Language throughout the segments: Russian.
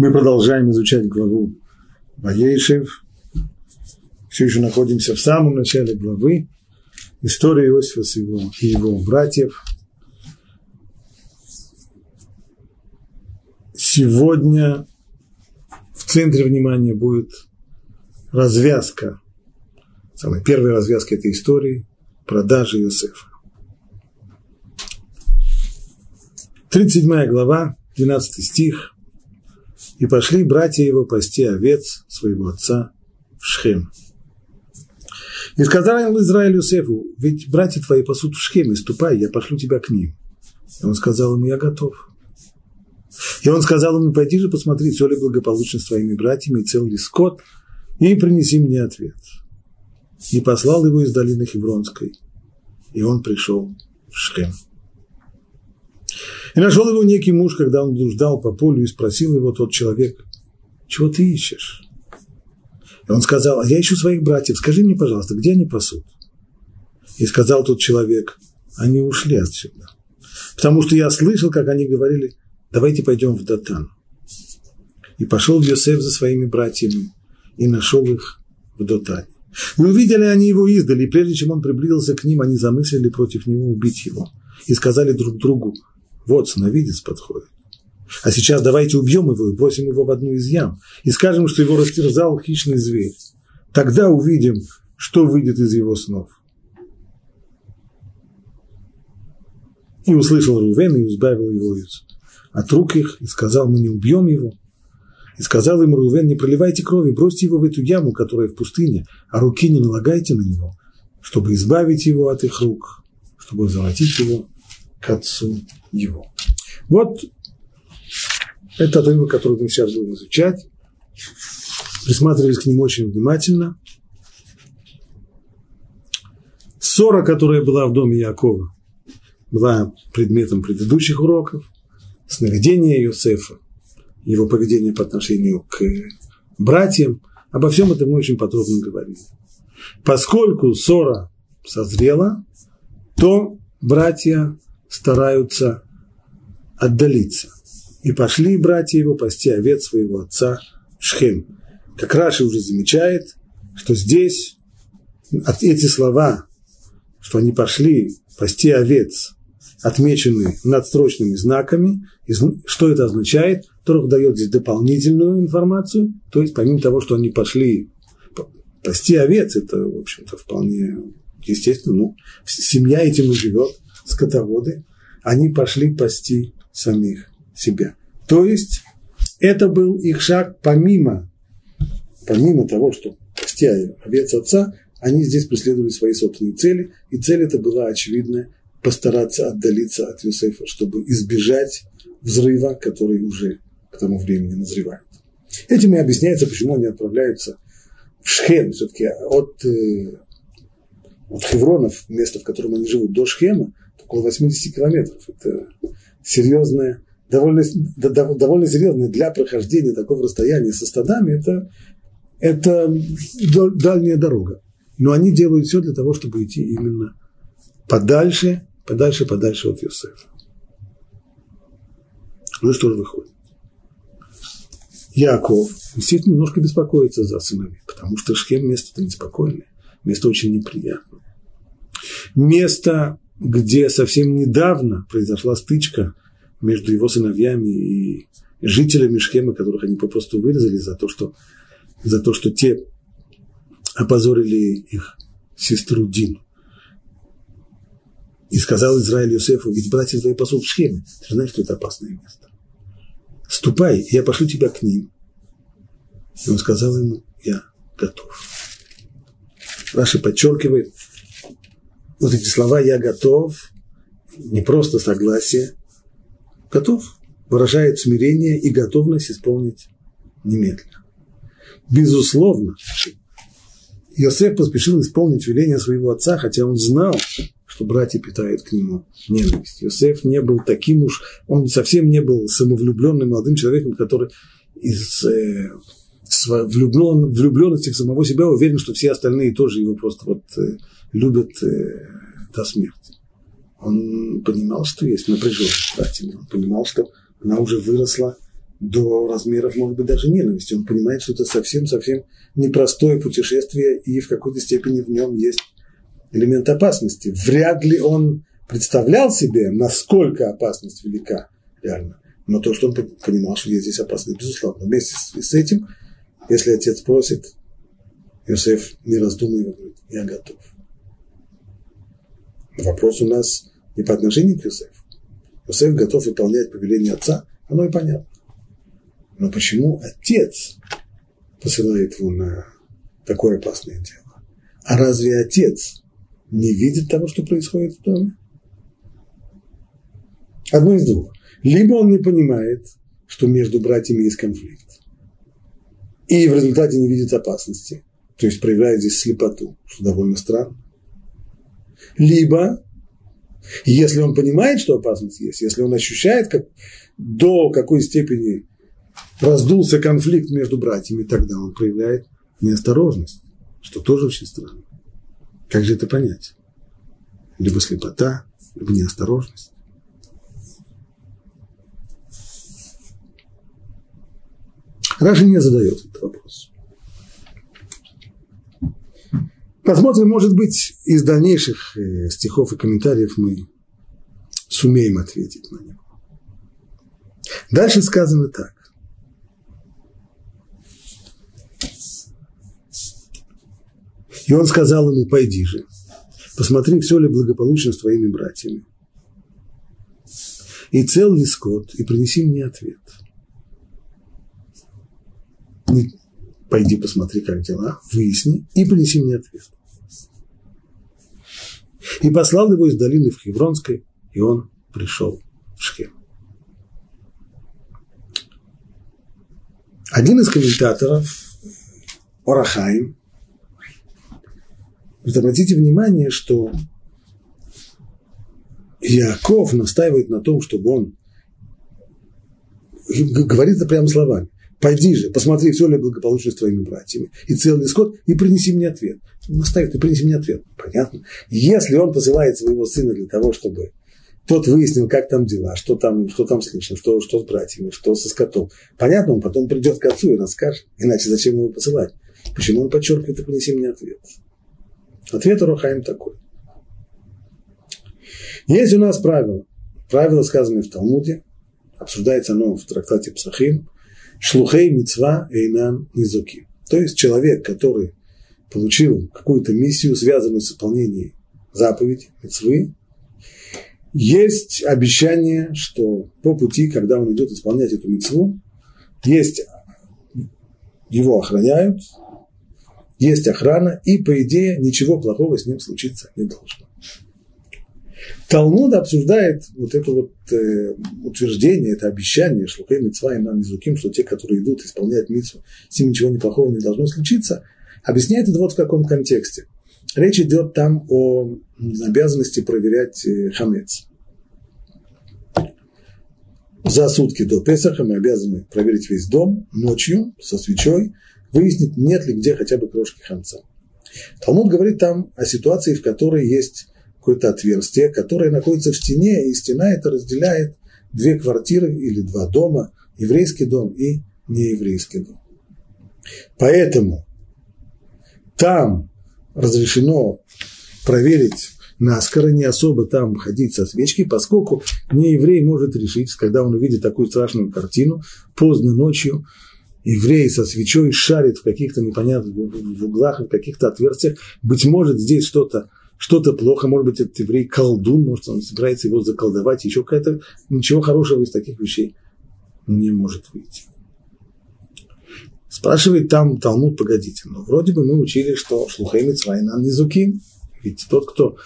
Мы продолжаем изучать главу Ваейшев. Все еще находимся в самом начале главы. История Иосифа с его, и его братьев. Сегодня в центре внимания будет развязка, самая первая развязка этой истории, продажи Иосифа. 37 глава, 12 стих. И пошли братья его пасти овец своего отца в Шхем. И сказал Израиль Юсефу, ведь братья твои пасут в Шхеме, ступай, я пошлю тебя к ним. И он сказал ему, я готов. И он сказал ему, пойди же посмотри, все ли благополучно с твоими братьями, цел ли скот, и принеси мне ответ. И послал его из долины Хевронской, и он пришел в Шхем. И нашел его некий муж, когда он блуждал по полю, и спросил его тот человек, чего ты ищешь? И он сказал, а я ищу своих братьев, скажи мне, пожалуйста, где они пасут? И сказал тот человек, они ушли отсюда. Потому что я слышал, как они говорили, давайте пойдем в Датан. И пошел Йосеф за своими братьями и нашел их в Датане. И увидели они его издали, и прежде чем он приблизился к ним, они замыслили против него убить его. И сказали друг другу, вот сновидец подходит. А сейчас давайте убьем его и бросим его в одну из ям. И скажем, что его растерзал хищный зверь. Тогда увидим, что выйдет из его снов. И услышал Рувен и избавил его из от рук их, и сказал, мы не убьем его. И сказал ему Рувен, не проливайте крови, бросьте его в эту яму, которая в пустыне, а руки не налагайте на него, чтобы избавить его от их рук, чтобы завратить его к отцу его. Вот это отрывок, который мы сейчас будем изучать. Присматривались к нему очень внимательно. Ссора, которая была в доме Якова, была предметом предыдущих уроков. Сновидение Иосифа, его поведение по отношению к братьям. Обо всем этом мы очень подробно говорили. Поскольку ссора созрела, то братья стараются отдалиться. И пошли братья его пасти овец своего отца Шхем. Как Раши уже замечает, что здесь эти слова, что они пошли пасти овец, отмечены надстрочными знаками. Что это означает? Торг дает здесь дополнительную информацию. То есть, помимо того, что они пошли пасти овец, это, в общем-то, вполне естественно. Ну, семья этим и живет скотоводы, они пошли пасти самих себя. То есть это был их шаг помимо, помимо того, что пасти овец отца, они здесь преследовали свои собственные цели, и цель это была очевидная – постараться отдалиться от Юсефа, чтобы избежать взрыва, который уже к тому времени назревает. Этим и объясняется, почему они отправляются в Шхем, все-таки от, э, от Хевронов, места, в котором они живут, до Шхема, около 80 километров. Это серьезное, довольно, довольно серьезное для прохождения такого расстояния со стадами, это, это дальняя дорога. Но они делают все для того, чтобы идти именно подальше, подальше, подальше от Йосефа. Ну что же выходит? Яков действительно немножко беспокоится за сыновей, потому что Шхем место-то неспокойное, место очень неприятное. Место, где совсем недавно произошла стычка между его сыновьями и жителями Шхема, которых они попросту вырезали за то, что, за то, что те опозорили их сестру Дину. И сказал Израиль Йосефу, ведь братья твои пасут в Шхеме. Ты знаешь, что это опасное место. Ступай, я пошлю тебя к ним. И он сказал ему, я готов. Раши подчеркивает, вот эти слова «я готов» не просто согласие, готов, выражает смирение и готовность исполнить немедленно. Безусловно, Иосиф поспешил исполнить веление своего отца, хотя он знал, что братья питают к нему ненависть. Иосиф не был таким уж, он совсем не был самовлюбленным молодым человеком, который из э, влюблен, влюбленности в самого себя уверен, что все остальные тоже его просто вот э, любят э, до смерти. Он понимал, что есть напряженность братьями, он понимал, что она уже выросла до размеров, может быть, даже ненависти. Он понимает, что это совсем-совсем непростое путешествие, и в какой-то степени в нем есть элемент опасности. Вряд ли он представлял себе, насколько опасность велика реально. Но то, что он понимал, что есть здесь опасность, безусловно. Вместе с этим, если отец просит, Иосиф, не раздумывая, говорит, я готов. Вопрос у нас не по отношению к Иосифу. Иосиф готов выполнять повеление отца, оно и понятно. Но почему отец посылает его на такое опасное дело? А разве отец не видит того, что происходит в доме? Одно из двух. Либо он не понимает, что между братьями есть конфликт, и в результате не видит опасности, то есть проявляет здесь слепоту, что довольно странно. Либо, если он понимает, что опасность есть, если он ощущает, как, до какой степени раздулся конфликт между братьями, тогда он проявляет неосторожность, что тоже очень странно. Как же это понять? Либо слепота, либо неосторожность. Раши не задает этот вопрос. Посмотрим, может быть, из дальнейших э, стихов и комментариев мы сумеем ответить на него. Дальше сказано так. И он сказал ему, пойди же, посмотри, все ли благополучно с твоими братьями. И цел ли скот, и принеси мне ответ. Пойди посмотри, как дела, выясни и принеси мне ответ. И послал его из долины в Хевронской, и он пришел в Шхем. Один из комментаторов, Орахайм, обратите внимание, что Яков настаивает на том, чтобы он говорит это прямо словами. Пойди же, посмотри, все ли благополучно с твоими братьями, и целый скот, и принеси мне ответ. Наставит, и принеси мне ответ. Понятно? Если он посылает своего сына для того, чтобы тот выяснил, как там дела, что там, что там слышно, что, что с братьями, что со скотом. Понятно, он потом придет к отцу и расскажет. Иначе зачем его посылать? Почему он подчеркивает и принеси мне ответ? Ответ Рухаим такой. Есть у нас правило. Правило, сказанное в Талмуде, обсуждается оно в трактате Псахим, шлухей мецва эйнан низуки. То есть человек, который получил какую-то миссию, связанную с выполнением заповеди, мецвы, есть обещание, что по пути, когда он идет исполнять эту мецву, есть его охраняют, есть охрана, и, по идее, ничего плохого с ним случиться не должно. Талмуд обсуждает вот это вот э, утверждение, это обещание, что Хей Митцва и Низуким, что те, которые идут, исполняют Митцву, с ним ничего неплохого не должно случиться, объясняет это вот в каком контексте. Речь идет там о обязанности проверять э, хамец. За сутки до Песаха мы обязаны проверить весь дом ночью со свечой, выяснить, нет ли где хотя бы крошки хамца. Талмуд говорит там о ситуации, в которой есть какое-то отверстие, которое находится в стене, и стена это разделяет две квартиры или два дома, еврейский дом и нееврейский дом. Поэтому там разрешено проверить наскоро, не особо там ходить со свечкой, поскольку не еврей может решить, когда он увидит такую страшную картину, поздно ночью, еврей со свечой шарит в каких-то непонятных в углах, в каких-то отверстиях, быть может, здесь что-то что-то плохо, может быть, этот еврей колдун, может, он собирается его заколдовать, еще какая-то, ничего хорошего из таких вещей не может выйти. Спрашивает там Талмуд, погодите, но вроде бы мы учили, что шлухей митцвайнан низуким, ведь тот, кто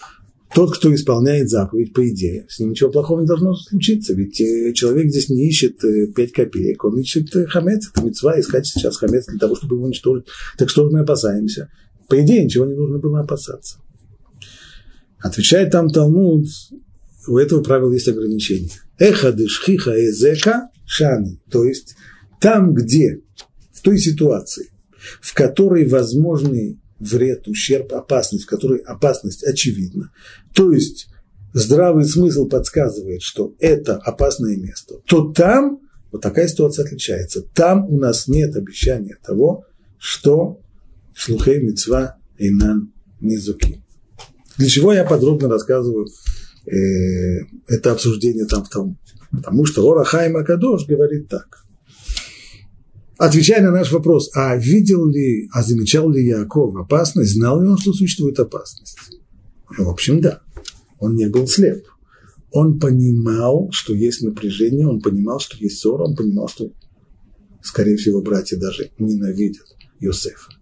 тот, кто исполняет заповедь, по идее, с ним ничего плохого не должно случиться, ведь э, человек здесь не ищет 5 э, копеек, он ищет э, хамец, это мецва, искать сейчас хамец для того, чтобы его уничтожить. Так что мы опасаемся? По идее, ничего не нужно было опасаться. Отвечает там Талмуд, у этого правила есть ограничение. Эхады шхиха эзека шани. То есть там, где, в той ситуации, в которой возможный вред, ущерб, опасность, в которой опасность очевидна. То есть здравый смысл подсказывает, что это опасное место, то там Вот такая ситуация отличается. Там у нас нет обещания того, что шлухей мецва инан низуки. Для чего я подробно рассказываю э, это обсуждение там в том? Потому что Ора Хайма Кадош говорит так. Отвечая на наш вопрос, а видел ли, а замечал ли Яков опасность, знал ли он, что существует опасность? В общем, да. Он не был слеп. Он понимал, что есть напряжение, он понимал, что есть ссора, он понимал, что, скорее всего, братья даже ненавидят Йосефа.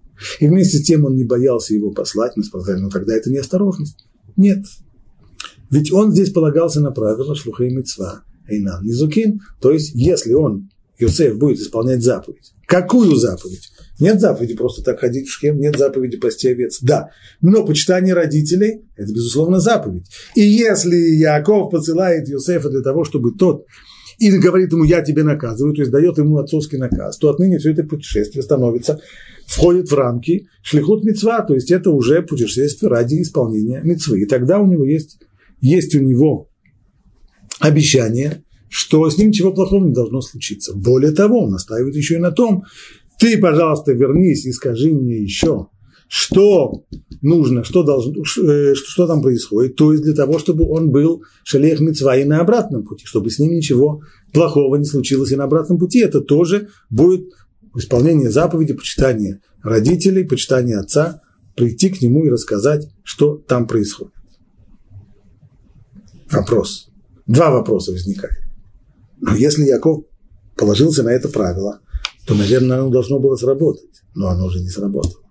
И вместе с тем он не боялся его послать, мы сказали, ну тогда это неосторожность. Нет. Ведь он здесь полагался на правила шлуха и мецва, эйнан низукин, то есть если он, Йосеф, будет исполнять заповедь. Какую заповедь? Нет заповеди просто так ходить в шхем, нет заповеди пасти овец. Да, но почитание родителей – это, безусловно, заповедь. И если Яков посылает Йосефа для того, чтобы тот и говорит ему, я тебе наказываю, то есть дает ему отцовский наказ, то отныне все это путешествие становится, входит в рамки шлихут мецва, то есть это уже путешествие ради исполнения мецвы. И тогда у него есть, есть у него обещание, что с ним ничего плохого не должно случиться. Более того, он настаивает еще и на том, ты, пожалуйста, вернись и скажи мне еще, что нужно, что, должно, э, что там происходит, то есть для того, чтобы он был шалех мецва и на обратном пути, чтобы с ним ничего плохого не случилось и на обратном пути, это тоже будет исполнение заповеди, почитание родителей, почитание отца, прийти к нему и рассказать, что там происходит. Вопрос. Два вопроса возникают. Но если Яков положился на это правило, то, наверное, оно должно было сработать. Но оно уже не сработало.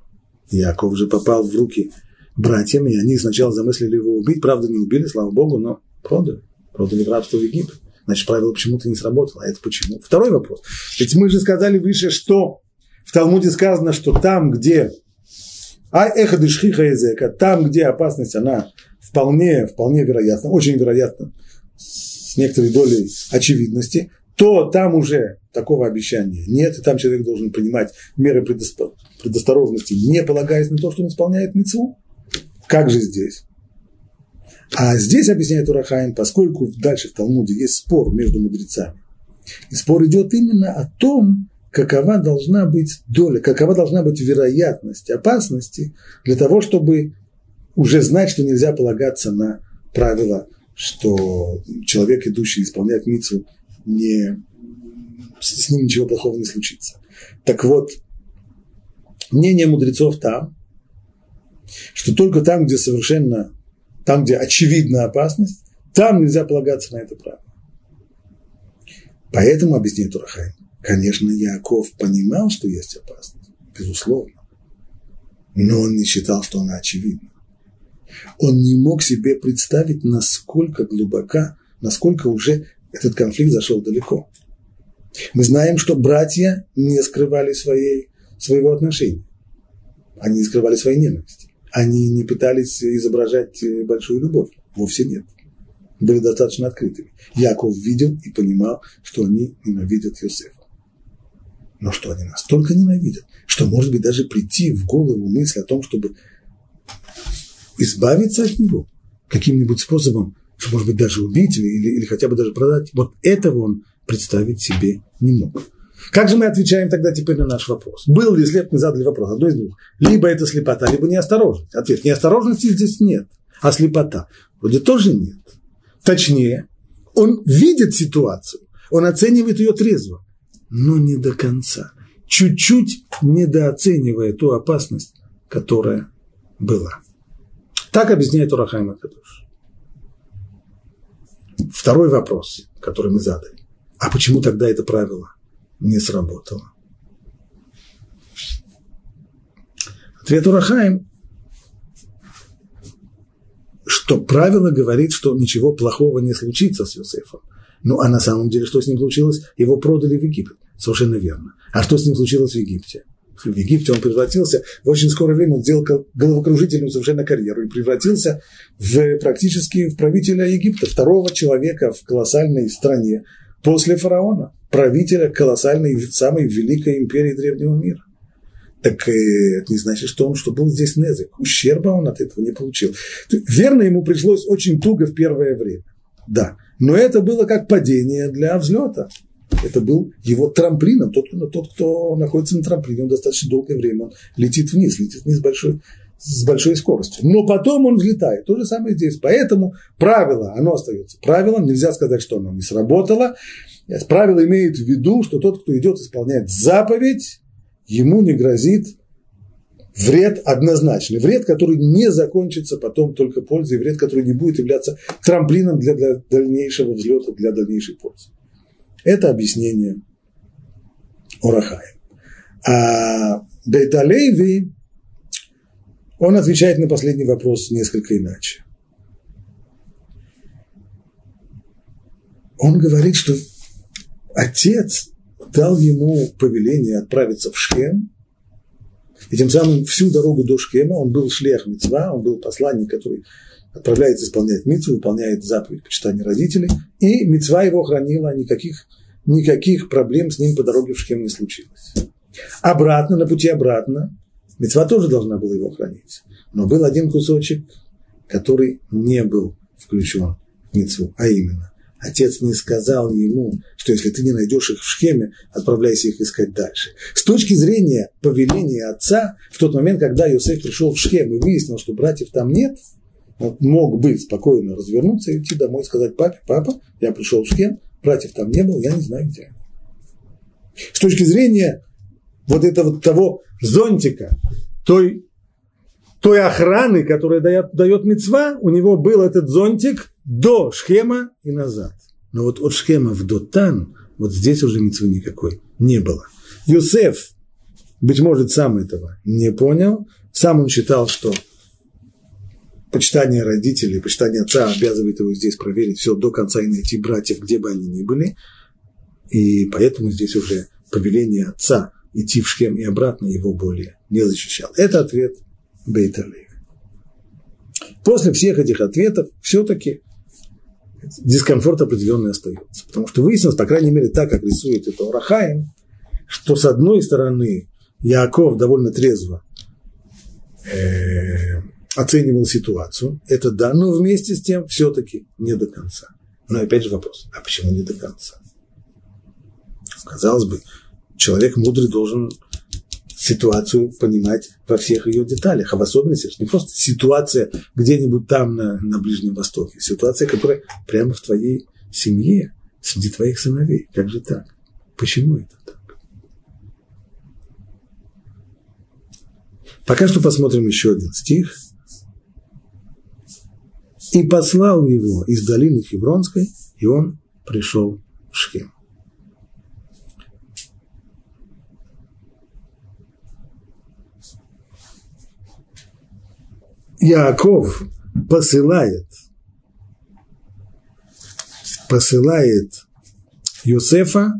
Яков же попал в руки братьям, и они сначала замыслили его убить. Правда, не убили, слава богу, но продали. Продали в рабство в Египет. Значит, правило почему-то не сработало. А это почему? Второй вопрос. Ведь мы же сказали выше, что в Талмуде сказано, что там, где а эхо дышхиха языка, там, где опасность, она вполне, вполне вероятна, очень вероятна, с некоторой долей очевидности, то там уже такого обещания нет, и там человек должен принимать меры предосторожности, не полагаясь на то, что он исполняет мецву. Как же здесь? А здесь объясняет Урахаин, поскольку дальше в Талмуде есть спор между мудрецами. И спор идет именно о том, какова должна быть доля, какова должна быть вероятность опасности для того, чтобы уже знать, что нельзя полагаться на правила, что человек, идущий исполнять мицу, не, с ним ничего плохого не случится. Так вот, мнение мудрецов там, что только там, где совершенно там, где очевидна опасность, там нельзя полагаться на это право. Поэтому, объясняет Урахай, конечно, Яков понимал, что есть опасность, безусловно, но он не считал, что она очевидна. Он не мог себе представить, насколько глубока, насколько уже этот конфликт зашел далеко. Мы знаем, что братья не скрывали своей, своего отношения. Они не скрывали своей ненависти они не пытались изображать э, большую любовь. Вовсе нет. Были достаточно открытыми. Яков видел и понимал, что они ненавидят Иосифа. Но что они настолько ненавидят, что может быть даже прийти в голову мысль о том, чтобы избавиться от него каким-нибудь способом, может быть даже убить или, или хотя бы даже продать. Вот этого он представить себе не мог. Как же мы отвечаем тогда теперь на наш вопрос? Был ли слеп, мы задали вопрос, одно из двух. Либо это слепота, либо неосторожность. Ответ, неосторожности здесь нет, а слепота вроде тоже нет. Точнее, он видит ситуацию, он оценивает ее трезво, но не до конца. Чуть-чуть недооценивая ту опасность, которая была. Так объясняет Урахайм Акадуш. Второй вопрос, который мы задали. А почему тогда это правило не сработало. Ответ Урахаем, что правило говорит, что ничего плохого не случится с Юсефом. Ну, а на самом деле, что с ним случилось? Его продали в Египет. Совершенно верно. А что с ним случилось в Египте? В Египте он превратился, в очень скорое время он сделал головокружительную совершенно карьеру и превратился в, практически в правителя Египта, второго человека в колоссальной стране после фараона правителя колоссальной, самой великой империи древнего мира. Так э, это не значит, что он что был здесь незык. Ущерба он от этого не получил. Верно, ему пришлось очень туго в первое время. Да. Но это было как падение для взлета. Это был его трамплином. Тот, тот, кто находится на трамплине, он достаточно долгое время он летит вниз, летит вниз большой, с большой скоростью. Но потом он взлетает. То же самое здесь. Поэтому правило, оно остается правилом. Нельзя сказать, что оно не сработало. Правило имеет в виду, что тот, кто идет исполнять заповедь, ему не грозит вред однозначный. Вред, который не закончится потом только пользой, вред, который не будет являться трамплином для, для дальнейшего взлета, для дальнейшей пользы. Это объяснение Урахая. А Бейталейви, он отвечает на последний вопрос несколько иначе. Он говорит, что отец дал ему повеление отправиться в Шхем, и тем самым всю дорогу до Шхема он был шлех мецва, он был посланник, который отправляется исполнять митцву, выполняет заповедь почитания родителей, и мецва его хранила, никаких, никаких проблем с ним по дороге в Шхем не случилось. Обратно, на пути обратно, мецва тоже должна была его хранить. Но был один кусочек, который не был включен в мецву, а именно Отец не сказал ему, что если ты не найдешь их в Шхеме, отправляйся их искать дальше. С точки зрения повеления отца, в тот момент, когда Иосиф пришел в Шхем и выяснил, что братьев там нет, он мог бы спокойно развернуться и идти домой и сказать папе, папа, я пришел в Шхем, братьев там не было, я не знаю, где они. С точки зрения вот этого того зонтика, той той охраны, которая дает, дает мецва, у него был этот зонтик до Шхема и назад. Но вот от Шхема в Дотан, вот здесь уже мецвы никакой не было. Юсеф, быть может, сам этого не понял, сам он считал, что почитание родителей, почитание отца обязывает его здесь проверить все до конца и найти братьев, где бы они ни были. И поэтому здесь уже повеление отца идти в Шхем и обратно его более не защищал. Это ответ Бейталейх. После всех этих ответов все-таки дискомфорт определенный остается. Потому что выяснилось, по крайней мере, так, как рисует это Урахаем, что с одной стороны Яков довольно трезво э, оценивал ситуацию, это да, но вместе с тем все-таки не до конца. Но опять же вопрос, а почему не до конца? Казалось бы, человек мудрый должен ситуацию понимать во всех ее деталях, а в особенности не просто ситуация где-нибудь там на, на Ближнем Востоке, ситуация, которая прямо в твоей семье, среди твоих сыновей. Как же так? Почему это так? Пока что посмотрим еще один стих. «И послал его из долины Хевронской, и он пришел в Шхем». Яков посылает, посылает Юсефа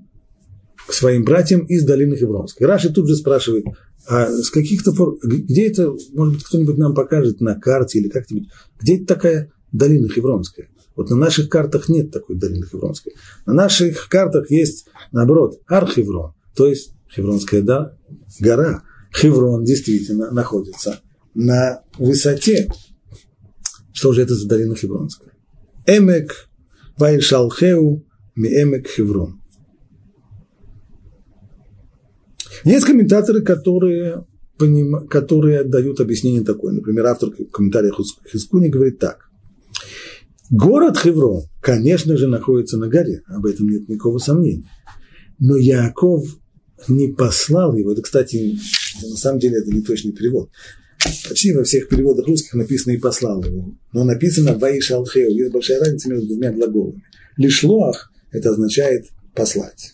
к своим братьям из долины Хевронской. Раши тут же спрашивает, а с каких-то пор, где это, может быть, кто-нибудь нам покажет на карте или как-нибудь, где это такая долина Хевронская? Вот на наших картах нет такой долины Хевронской. На наших картах есть, наоборот, Археврон, то есть Хевронская да, гора. Хеврон действительно находится на высоте. Что же это за долина Хевронская? Эмек Вайшалхеу Миэмек Хеврон. Есть комментаторы, которые, поним... которые дают объяснение такое. Например, автор комментария Хискуни говорит так. Город Хеврон, конечно же, находится на горе, об этом нет никакого сомнения. Но Яков не послал его. Это, кстати, на самом деле это не точный перевод. Почти во всех переводах русских написано «и послал его». Но написано «Ваиш алхеу». Есть большая разница между двумя глаголами. Лишлоах – это означает «послать».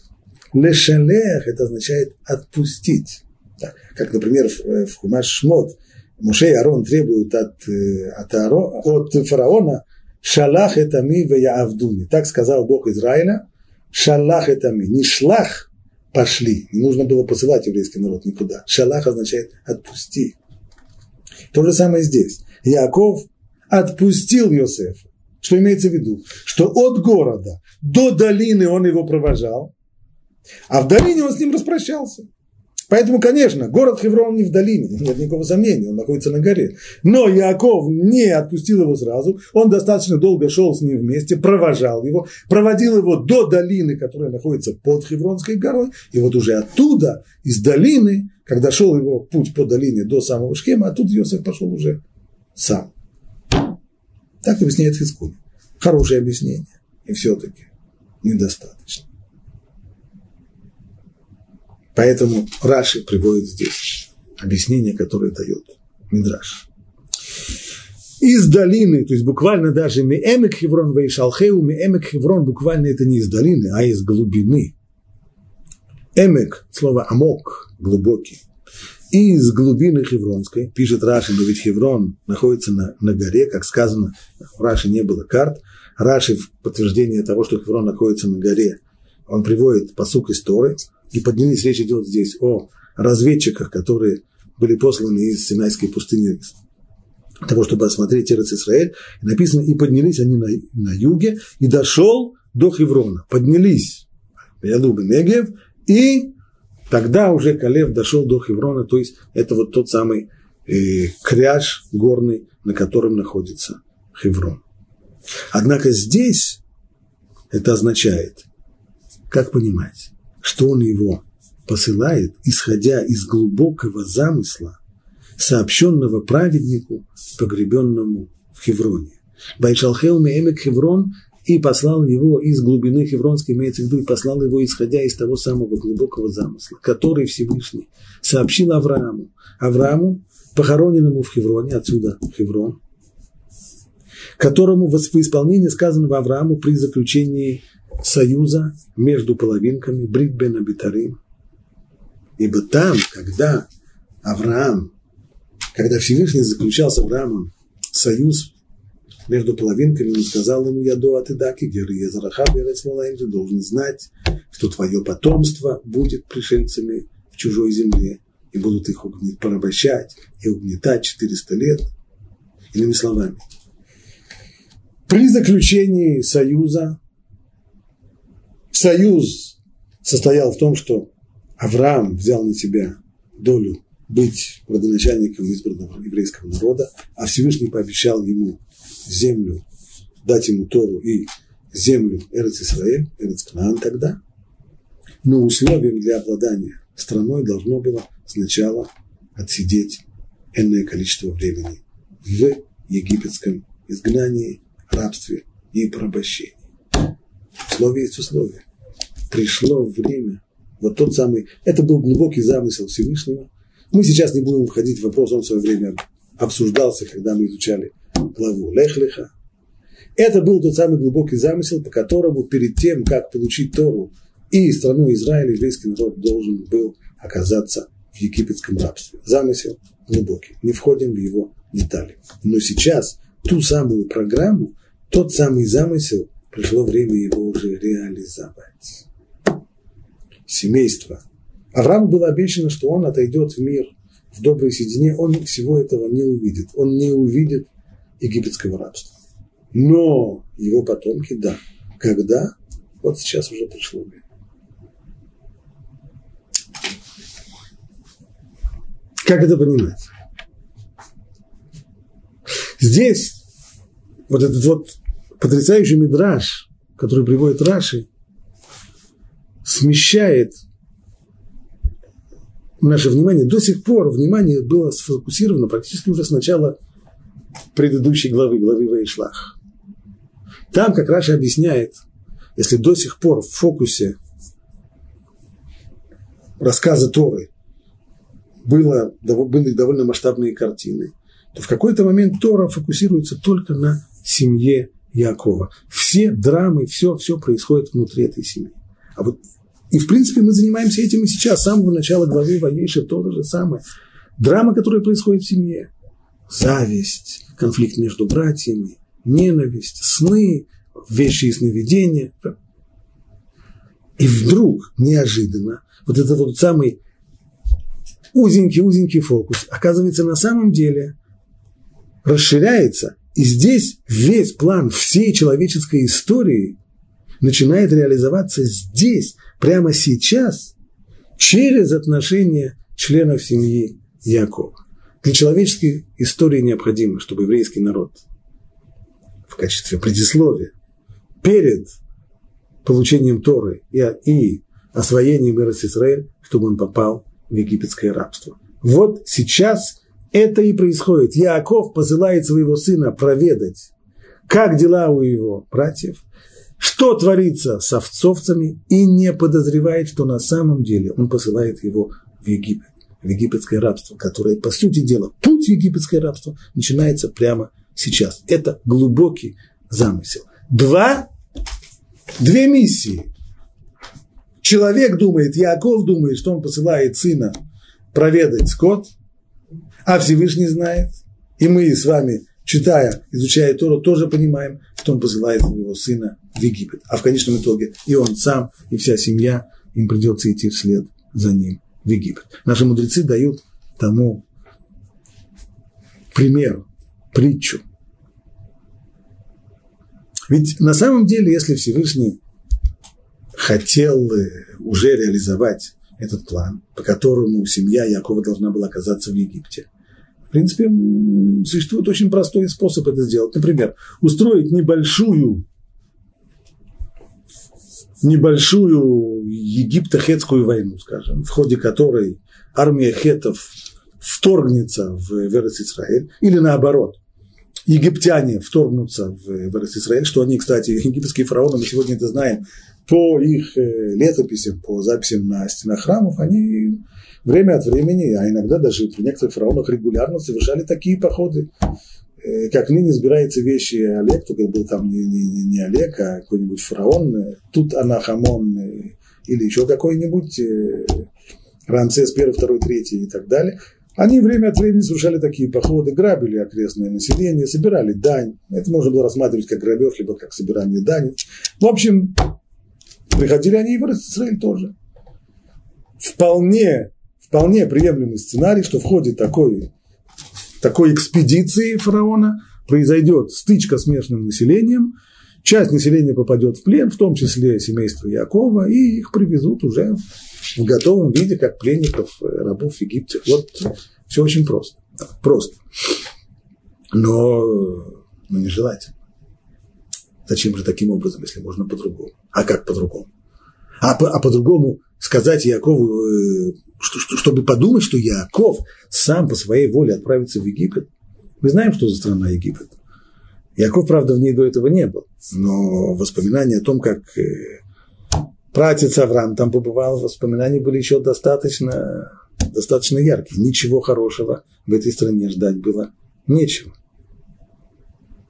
Лешалех – это означает «отпустить». Да. Как, например, в, в Хумаш Шмот Муше и Арон требуют от, э, от, Арон, от фараона «Шалах это ми авдуни». Так сказал Бог Израиля «Шалах это ми». Не «шлах» – пошли. Не нужно было посылать еврейский народ никуда. «Шалах» означает «отпусти». То же самое здесь. Яков отпустил Иосифа. Что имеется в виду? Что от города до долины он его провожал, а в долине он с ним распрощался. Поэтому, конечно, город Хеврон не в долине, нет никакого сомнения, он находится на горе. Но Яков не отпустил его сразу, он достаточно долго шел с ним вместе, провожал его, проводил его до долины, которая находится под Хевронской горой, и вот уже оттуда, из долины, когда шел его путь по долине до самого Шхема, оттуда Йосиф пошел уже сам. Так объясняет Хискуль. Хорошее объяснение. И все-таки недостаточно. Поэтому Раши приводит здесь объяснение, которое дает Мидраш. Из долины, то есть буквально даже Меэмек Хеврон Вейшалхеу, Меэмек Хеврон буквально это не из долины, а из глубины. Эмек, слово амок, глубокий. И из глубины Хевронской, пишет Раши, но ведь Хеврон находится на, на горе, как сказано, в Раши не было карт. Раши в подтверждение того, что Хеврон находится на горе, он приводит посук из Торы, и поднялись, речь идет здесь о разведчиках, которые были посланы из Синайской пустыни для того, чтобы осмотреть Эрец Исраэль. Написано, и поднялись они на, на юге, и дошел до Хеврона. Поднялись Ялубы Негев, и тогда уже Калев дошел до Хеврона, то есть это вот тот самый э, кряж горный, на котором находится Хеврон. Однако здесь это означает, как понимать, что он его посылает, исходя из глубокого замысла, сообщенного праведнику, погребенному в Хевроне. Байшалхел Меэмек Хеврон и послал его из глубины Хевронской, имеется в виду, и послал его, исходя из того самого глубокого замысла, который Всевышний сообщил Аврааму. Аврааму, похороненному в Хевроне, отсюда Хеврон, которому в исполнении сказанного Аврааму при заключении союза между половинками, Брит бен Абитарим. Ибо там, когда Авраам, когда Всевышний заключал с Авраамом союз между половинками, он сказал ему, я до атыдаки, геры езараха ты должен знать, что твое потомство будет пришельцами в чужой земле, и будут их порабощать и угнетать 400 лет. Иными словами, при заключении союза союз состоял в том, что Авраам взял на себя долю быть родоначальником избранного еврейского народа, а Всевышний пообещал ему землю, дать ему Тору и землю Эрец Исраэль, Эрец Кнаан тогда. Но условием для обладания страной должно было сначала отсидеть энное количество времени в египетском изгнании, рабстве и порабощении. Условие есть условие пришло время, вот тот самый, это был глубокий замысел Всевышнего. Мы сейчас не будем входить в вопрос, он в свое время обсуждался, когда мы изучали главу Лехлиха. Это был тот самый глубокий замысел, по которому перед тем, как получить Тору и страну Израиля, еврейский народ должен был оказаться в египетском рабстве. Замысел глубокий. Не входим в его детали. Но сейчас ту самую программу, тот самый замысел, пришло время его уже реализовать семейства. Аврааму было обещано, что он отойдет в мир, в доброй седине, он всего этого не увидит. Он не увидит египетского рабства. Но его потомки, да. Когда? Вот сейчас уже пришло время. Как это понимать? Здесь вот этот вот потрясающий мидраж, который приводит Раши, смещает наше внимание. До сих пор внимание было сфокусировано практически уже с начала предыдущей главы, главы Ваишлах. Там как Раша объясняет, если до сих пор в фокусе рассказа Торы было, были довольно масштабные картины, то в какой-то момент Тора фокусируется только на семье Якова. Все драмы, все, все происходит внутри этой семьи. А вот и, в принципе, мы занимаемся этим и сейчас, с самого начала главы Ваейши, то же самое. Драма, которая происходит в семье. Зависть, конфликт между братьями, ненависть, сны, вещи и сновидения. И вдруг, неожиданно, вот этот вот самый узенький-узенький фокус, оказывается, на самом деле расширяется. И здесь весь план всей человеческой истории начинает реализоваться здесь, прямо сейчас, через отношения членов семьи Якова. Для человеческой истории необходимо, чтобы еврейский народ в качестве предисловия перед получением Торы и, и освоением Израиль, чтобы он попал в египетское рабство. Вот сейчас это и происходит. Яаков посылает своего сына проведать, как дела у его братьев, что творится с овцовцами, и не подозревает, что на самом деле он посылает его в Египет, в египетское рабство, которое, по сути дела, путь в египетское рабство начинается прямо сейчас. Это глубокий замысел. Два, две миссии. Человек думает, Яков думает, что он посылает сына проведать скот, а Всевышний знает, и мы с вами, читая, изучая Тору, тоже понимаем, что он посылает своего сына в Египет. А в конечном итоге и он сам, и вся семья, им придется идти вслед за ним в Египет. Наши мудрецы дают тому пример, притчу. Ведь на самом деле, если Всевышний хотел уже реализовать этот план, по которому семья Якова должна была оказаться в Египте, в принципе, существует очень простой способ это сделать. Например, устроить небольшую небольшую египто-хетскую войну, скажем, в ходе которой армия хетов вторгнется в Верес-Исраэль, или наоборот, египтяне вторгнутся в Верес-Исраэль, что они, кстати, египетские фараоны, мы сегодня это знаем, по их э, летописям, по записям на стенах храмов, они время от времени, а иногда даже при некоторых фараонах регулярно совершали такие походы как ныне сбираются вещи Олег, только был там не, не, не Олег, а какой-нибудь фараон, э, тут Анахамон э, или еще какой-нибудь Рамсес первый, второй, третий и так далее. Они время от времени совершали такие походы, грабили окрестное население, собирали дань. Это можно было рассматривать как грабеж, либо как собирание дани. В общем, приходили они и в Израиль тоже. Вполне, вполне приемлемый сценарий, что в ходе такой такой экспедиции фараона произойдет стычка с местным населением, часть населения попадет в плен, в том числе семейство Якова, и их привезут уже в готовом виде, как пленников, э, рабов в Египте. Вот все очень просто. Просто. Но, но нежелательно. Зачем же таким образом, если можно по-другому? А как по-другому? А, по, а по-другому сказать Якову, э, что, что, чтобы подумать, что Яков сам по своей воле отправится в Египет. Мы знаем, что за страна Египет. Яков, правда, в ней до этого не был. Но воспоминания о том, как э, пратец Авраам там побывал, воспоминания были еще достаточно, достаточно яркие. Ничего хорошего в этой стране ждать было нечего.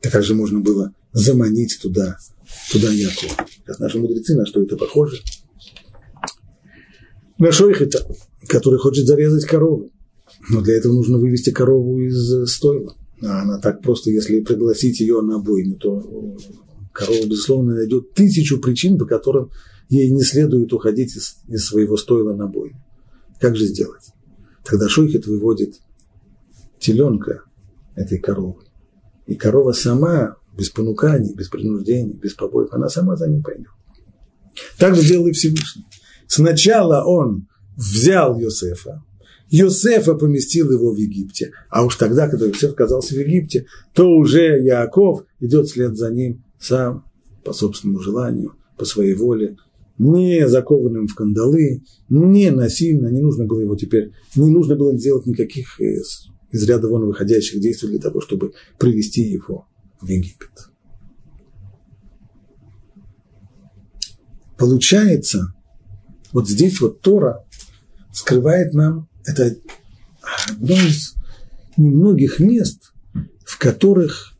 Так как же можно было заманить туда, туда Якова? Как наши мудрецы, на что это похоже? На шойхета, который хочет зарезать корову. Но для этого нужно вывести корову из стойла. А она так просто, если пригласить ее на бойню, то корова, безусловно, найдет тысячу причин, по которым ей не следует уходить из, из своего стойла на бойню. Как же сделать? Тогда шойхет выводит теленка этой коровы. И корова сама, без понуканий, без принуждений, без побоев, она сама за ним пойдет. Так же делал и Всевышний. Сначала он взял Йосефа, Йосефа поместил его в Египте. А уж тогда, когда Йосеф оказался в Египте, то уже Яаков идет вслед за ним сам, по собственному желанию, по своей воле, не закованным в кандалы, не насильно, не нужно было его теперь, не нужно было делать никаких из, из ряда вон выходящих действий для того, чтобы привести его в Египет. Получается, вот здесь вот Тора скрывает нам это одно из немногих мест, в которых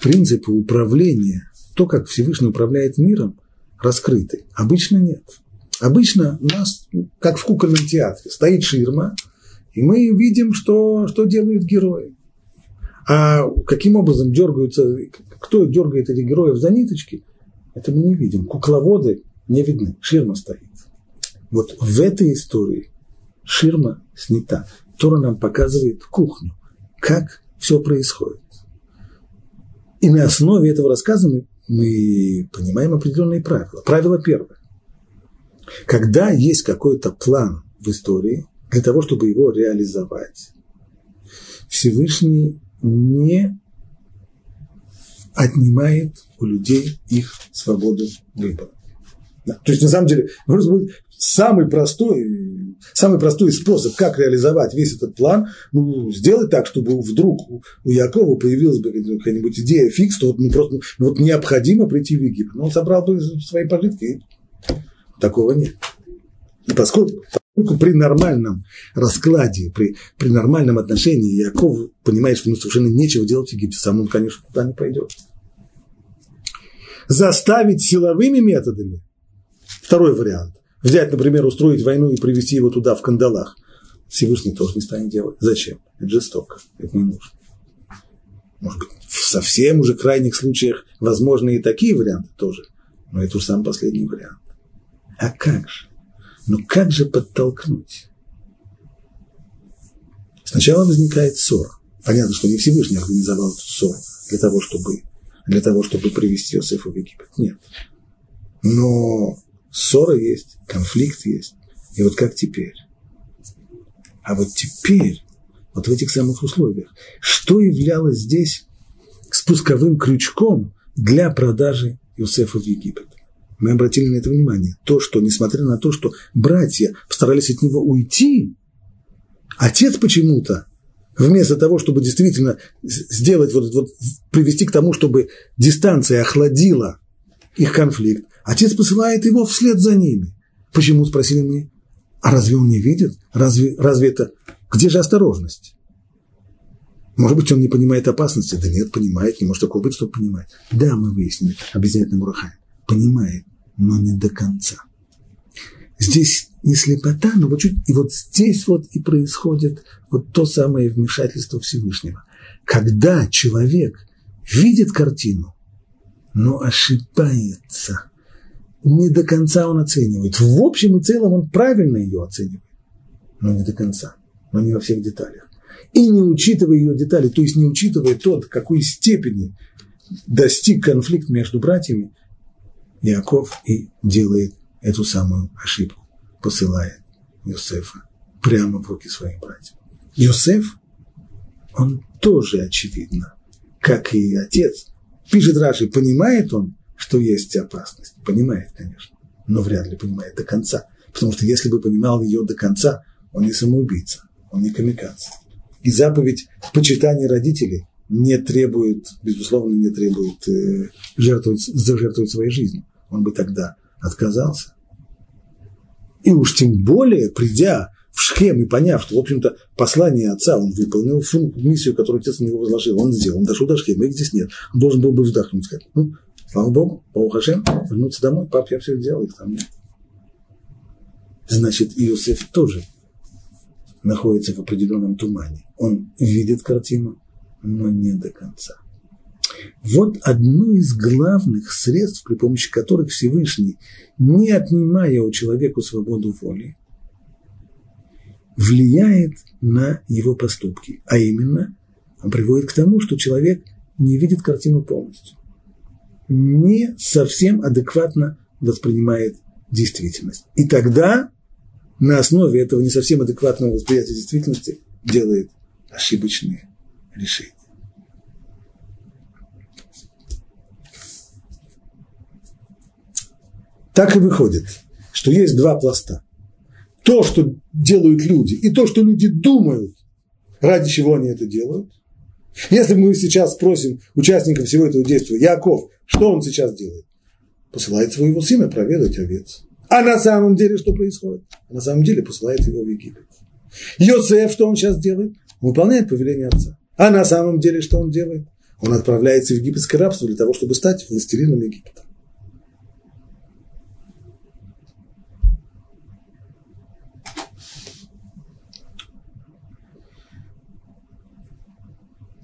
принципы управления, то, как Всевышний управляет миром, раскрыты. Обычно нет. Обычно у нас, как в кукольном театре, стоит ширма, и мы видим, что, что делают герои. А каким образом дергаются, кто дергает этих героев за ниточки, это мы не видим. Кукловоды не видны, ширма стоит. Вот в этой истории ширма снята. Тора нам показывает кухню, как все происходит. И на основе этого рассказа мы, мы понимаем определенные правила. Правило первое. Когда есть какой-то план в истории, для того, чтобы его реализовать, Всевышний не отнимает у людей их свободу выбора. Да. То есть, на самом деле, может быть, самый простой, самый простой способ, как реализовать весь этот план, ну, сделать так, чтобы вдруг у Якова появилась бы какая-нибудь идея фикс, то вот, ну, просто ну, вот необходимо прийти в Египет. Но он собрал бы свои пожитки, и такого нет. И поскольку, поскольку при нормальном раскладе, при, при нормальном отношении Яков понимает, что ему совершенно нечего делать в Египте, сам он, конечно, туда не пойдет. Заставить силовыми методами – второй вариант. Взять, например, устроить войну и привести его туда в кандалах. Всевышний тоже не станет делать. Зачем? Это жестоко. Это не нужно. Может быть, в совсем уже крайних случаях возможны и такие варианты тоже. Но это уж самый последний вариант. А как же? Ну как же подтолкнуть? Сначала возникает ссора. Понятно, что не Всевышний организовал эту ссору для того, чтобы, для того, чтобы привести Иосифа в Египет. Нет. Но ссора есть, конфликт есть. И вот как теперь? А вот теперь, вот в этих самых условиях, что являлось здесь спусковым крючком для продажи Иосифа в Египет? Мы обратили на это внимание. То, что, несмотря на то, что братья постарались от него уйти, отец почему-то, вместо того, чтобы действительно сделать, вот, вот, привести к тому, чтобы дистанция охладила их конфликт, отец посылает его вслед за ними. Почему, спросили мы? А разве он не видит? Разве, разве это... Где же осторожность? Может быть, он не понимает опасности? Да нет, понимает, не может такого быть, чтобы понимать. Да, мы выяснили, объясняет нам. Понимает, но не до конца. Здесь не слепота, но вот чуть, и вот здесь вот и происходит вот то самое вмешательство Всевышнего. Когда человек видит картину, но ошибается, не до конца он оценивает. В общем и целом он правильно ее оценивает, но не до конца, но не во всех деталях. И не учитывая ее детали, то есть не учитывая то, до какой степени достиг конфликт между братьями, Яков и делает эту самую ошибку, посылает Иосифа прямо в руки своих братьев. Иосиф, он тоже, очевидно, как и отец, пишет Раши, понимает он, что есть опасность? Понимает, конечно, но вряд ли понимает до конца. Потому что если бы понимал ее до конца, он не самоубийца, он не камикадзе. И заповедь почитания родителей не требует, безусловно, не требует э, жертвовать, зажертвовать своей жизнью он бы тогда отказался. И уж тем более, придя в Шхем и поняв, что, в общем-то, послание отца, он выполнил миссию, которую отец на него возложил, он сделал, он дошел до Шхема, их здесь нет. Он должен был бы вздохнуть, сказать, ну, слава Богу, по Хашем, вернуться домой, пап, я все сделал, их там. Значит, Иосиф тоже находится в определенном тумане. Он видит картину, но не до конца. Вот одно из главных средств, при помощи которых Всевышний, не отнимая у человека свободу воли, влияет на его поступки. А именно, он приводит к тому, что человек не видит картину полностью, не совсем адекватно воспринимает действительность. И тогда на основе этого не совсем адекватного восприятия действительности делает ошибочные решения. Так и выходит, что есть два пласта. То, что делают люди, и то, что люди думают, ради чего они это делают. Если мы сейчас спросим участников всего этого действия, Яков, что он сейчас делает? Посылает своего сына проведать овец. А на самом деле что происходит? А на самом деле посылает его в Египет. Йосеф, что он сейчас делает? Выполняет повеление отца. А на самом деле что он делает? Он отправляется в египетское рабство для того, чтобы стать властелином Египта.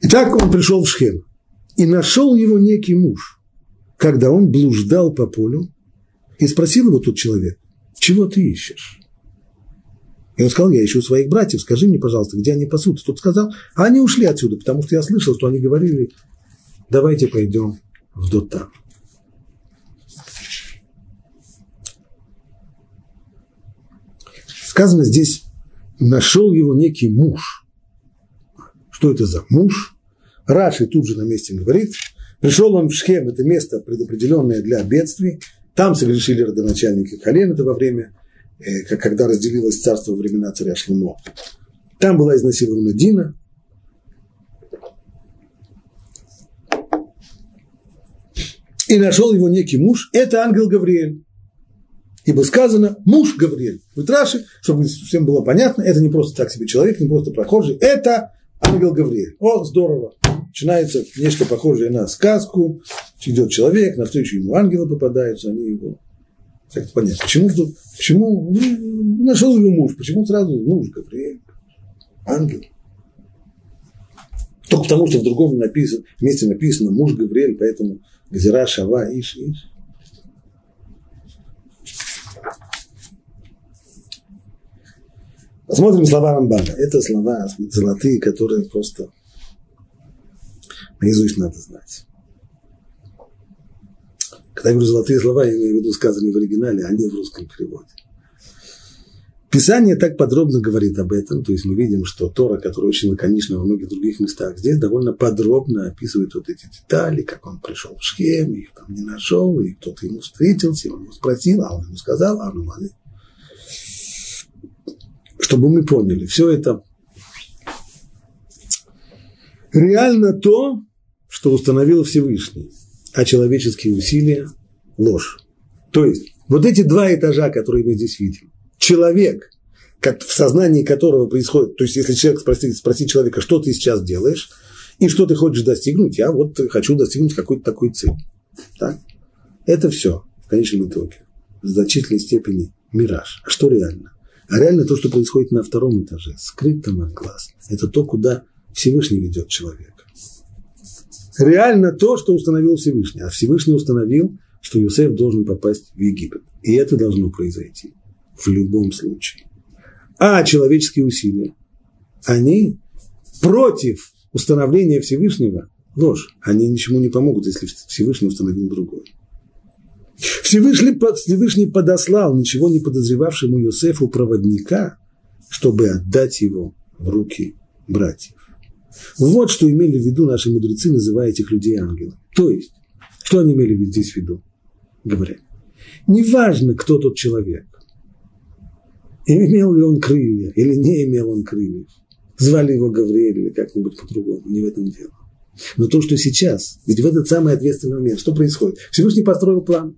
Итак, он пришел в Шхем, и нашел его некий муж, когда он блуждал по полю, и спросил его тот человек, чего ты ищешь? И он сказал, я ищу своих братьев, скажи мне, пожалуйста, где они пасут. Тот сказал, а они ушли отсюда, потому что я слышал, что они говорили, давайте пойдем в Дотан. Сказано здесь, нашел его некий муж. Что это за муж? Раши тут же на месте говорит, пришел он в Шхем, это место, предопределенное для бедствий, там согрешили родоначальники колен, это во время, э, когда разделилось царство во времена царя Шлумо. Там была изнасилована Дина, и нашел его некий муж, это ангел Гавриэль. Ибо сказано муж Гавриэль. В Раши, чтобы всем было понятно, это не просто так себе человек, не просто прохожий, это ангел Гавриэль. О, здорово. Начинается нечто похожее на сказку. Идет человек, навстречу ему ангелы попадаются, они его как-то понятно. Почему вдруг, почему ну, нашел его муж, почему сразу муж Гавриэль, ангел? Только потому, что в другом написано, месте написано муж Гавриэль, поэтому Гзира, Шава, Иш, Иш. Посмотрим слова Рамбана. Это слова золотые, которые просто наизусть надо знать. Когда я говорю золотые слова, я имею в виду сказанные в оригинале, а не в русском переводе. Писание так подробно говорит об этом, то есть мы видим, что Тора, которая очень лаконична во многих других местах, здесь довольно подробно описывает вот эти детали, как он пришел в Шхем, их там не нашел, и кто-то ему встретился, он ему спросил, а он ему сказал, а он ему чтобы мы поняли, все это реально то, что установил Всевышний, а человеческие усилия – ложь. То есть, вот эти два этажа, которые мы здесь видим, человек, как в сознании которого происходит, то есть, если человек спросит, спросит человека, что ты сейчас делаешь, и что ты хочешь достигнуть, я вот хочу достигнуть какой-то такой цели. Так? Это все в конечном итоге в значительной степени мираж. А что реально? А реально то, что происходит на втором этаже, скрытом от глаз, это то, куда Всевышний ведет человека. Реально то, что установил Всевышний. А Всевышний установил, что Юсеф должен попасть в Египет. И это должно произойти в любом случае. А человеческие усилия, они против установления Всевышнего ложь. Они ничему не помогут, если Всевышний установил другое. Всевышний, Всевышний подослал ничего не подозревавшему Йосефу проводника, чтобы отдать его в руки братьев. Вот что имели в виду наши мудрецы, называя этих людей ангелами. То есть, что они имели здесь в виду? Говорят, неважно, кто тот человек, имел ли он крылья или не имел он крыльев, звали его Гавриэль или как-нибудь по-другому, не в этом дело. Но то, что сейчас, ведь в этот самый ответственный момент, что происходит? Всевышний построил план.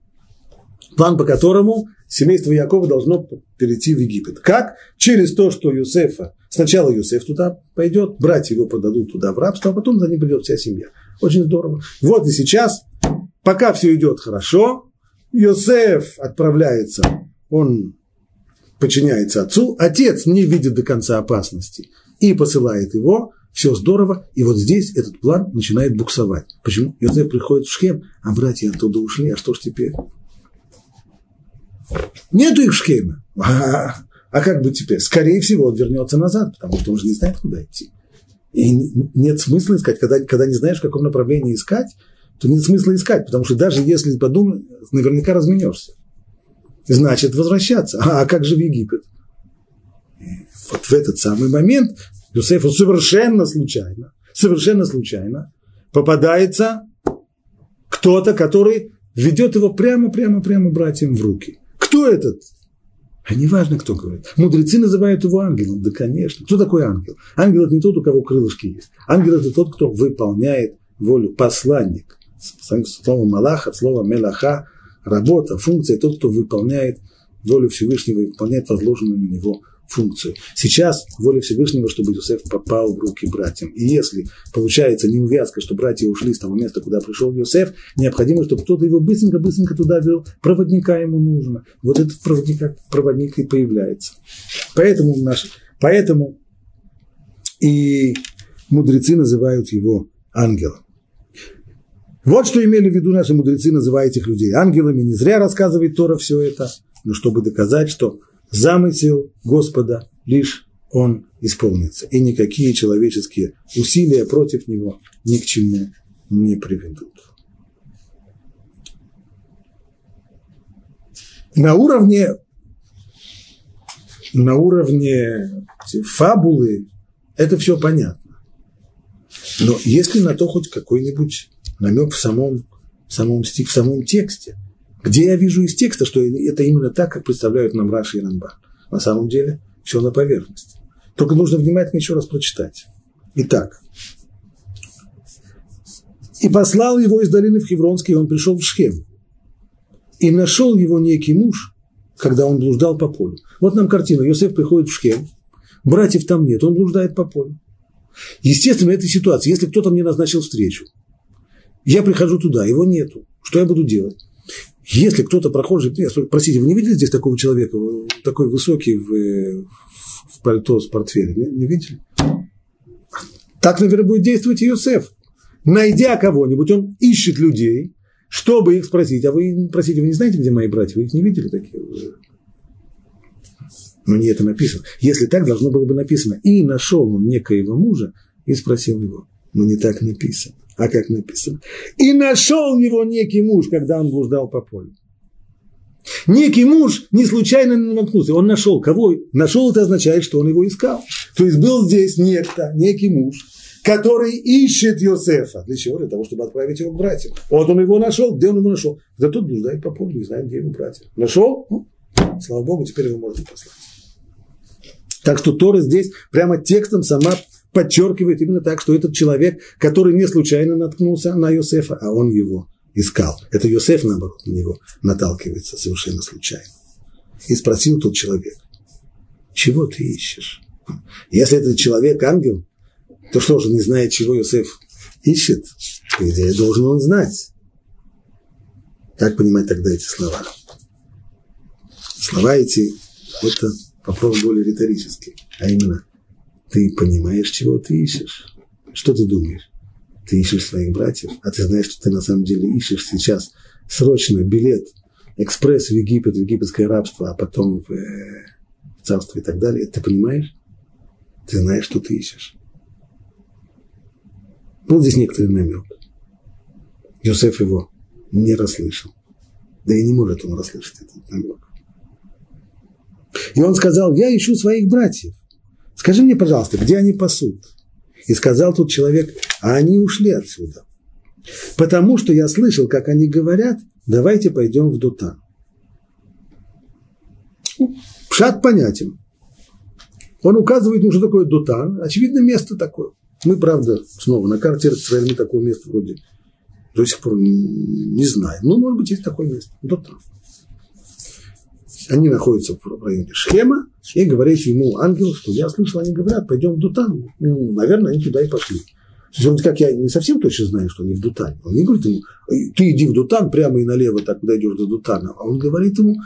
План, по которому семейство Якова должно перейти в Египет. Как? Через то, что Юсефа, сначала Юсеф туда пойдет, братья его продадут туда в рабство, а потом за ним придет вся семья. Очень здорово. Вот и сейчас, пока все идет хорошо, Йосеф отправляется, он подчиняется отцу, отец не видит до конца опасности и посылает его, все здорово, и вот здесь этот план начинает буксовать. Почему? Йосеф приходит в Шхем, а братья оттуда ушли, а что ж теперь? Нету их в Шхеме. Как бы теперь? Скорее всего, он вернется назад, потому что он же не знает, куда идти. И нет смысла искать, когда, когда не знаешь, в каком направлении искать, то нет смысла искать, потому что даже если подумать, наверняка разменешься. Значит, возвращаться. А, а как же в Египет? вот в этот самый момент Юсефу совершенно случайно, совершенно случайно попадается кто-то, который ведет его прямо-прямо-прямо братьям в руки. Кто этот? А не важно, кто говорит. Мудрецы называют его ангелом. Да, конечно. Кто такой ангел? Ангел – это не тот, у кого крылышки есть. Ангел – это тот, кто выполняет волю. Посланник. Слово Малаха, слово Мелаха, работа, функция – тот, кто выполняет волю Всевышнего и выполняет возложенную на него функцию. Сейчас воля Всевышнего, чтобы Юсеф попал в руки братьям. И если получается неувязка, что братья ушли с того места, куда пришел Юсеф, необходимо, чтобы кто-то его быстренько-быстренько туда вел. Проводника ему нужно. Вот этот проводник, проводник и появляется. Поэтому, наш, поэтому и мудрецы называют его ангелом. Вот что имели в виду наши мудрецы, называя этих людей ангелами. Не зря рассказывает Тора все это, но чтобы доказать, что замысел Господа лишь он исполнится, и никакие человеческие усилия против него ни к чему не приведут. На уровне на уровне фабулы это все понятно. Но если на то хоть какой-нибудь намек в самом, в самом, в самом тексте, где я вижу из текста, что это именно так, как представляют нам Раши и Рамбан. На самом деле все на поверхности. Только нужно внимательно еще раз прочитать. Итак. «И послал его из долины в Хевронский, и он пришел в Шхем. И нашел его некий муж, когда он блуждал по полю. Вот нам картина. Йосеф приходит в Шхем, братьев там нет, он блуждает по полю. Естественно, в этой ситуации, если кто-то мне назначил встречу, я прихожу туда, его нету. Что я буду делать? Если кто-то прохожий, простите, вы не видели здесь такого человека, такой высокий в, в пальто с портфелем? Не, не видели? Так, наверное, будет действовать Иосиф. Найдя кого-нибудь, он ищет людей, чтобы их спросить. А вы, простите, вы не знаете, где мои братья? Вы их не видели такие? Но не это написано. Если так, должно было бы написано. И нашел он некоего мужа и спросил его. Но не так написано. А как написано? И нашел его некий муж, когда он блуждал по полю. Некий муж не случайно наткнулся. Он нашел кого? Нашел это означает, что он его искал. То есть был здесь некто, некий муж, который ищет Йосефа. Для чего? Для того, чтобы отправить его к братьям. Вот он его нашел. Где он его нашел? Да тут блуждает по полю, не знает, где его братья. Нашел? Ну, слава Богу, теперь его можно послать. Так что Тора здесь прямо текстом сама подчеркивает именно так, что этот человек, который не случайно наткнулся на Йосефа, а он его искал. Это Йосеф, наоборот, на него наталкивается совершенно случайно. И спросил тот человек, чего ты ищешь? Если этот человек ангел, то что же, не знает, чего Йосеф ищет? По должен он знать. Как понимать тогда эти слова? Слова эти – это вопрос более риторический, а именно, ты понимаешь, чего ты ищешь? Что ты думаешь? Ты ищешь своих братьев, а ты знаешь, что ты на самом деле ищешь сейчас срочно билет, экспресс в Египет, в египетское рабство, а потом в, э, в царство и так далее. Ты понимаешь? Ты знаешь, что ты ищешь. Был здесь некоторый намек. Йосеф его не расслышал. Да и не может он расслышать этот намек. И он сказал, я ищу своих братьев. Скажи мне, пожалуйста, где они пасут? И сказал тут человек, а они ушли отсюда. Потому что я слышал, как они говорят, давайте пойдем в Дутан. Пшат понятен. Он указывает, ну, что такое Дутан. Очевидно, место такое. Мы, правда, снова на карте Израиля мы такого места вроде до сих пор не знаем. Ну, может быть, есть такое место. Дутан они находятся в районе Шхема, и говорит ему ангел, что я слышал, они говорят, пойдем в Дутан. Ну, наверное, они туда и пошли. То есть, вроде как я не совсем точно знаю, что они в Дутане. Он не говорит ему, ты иди в Дутан прямо и налево, так дойдешь до Дутана. А он говорит ему,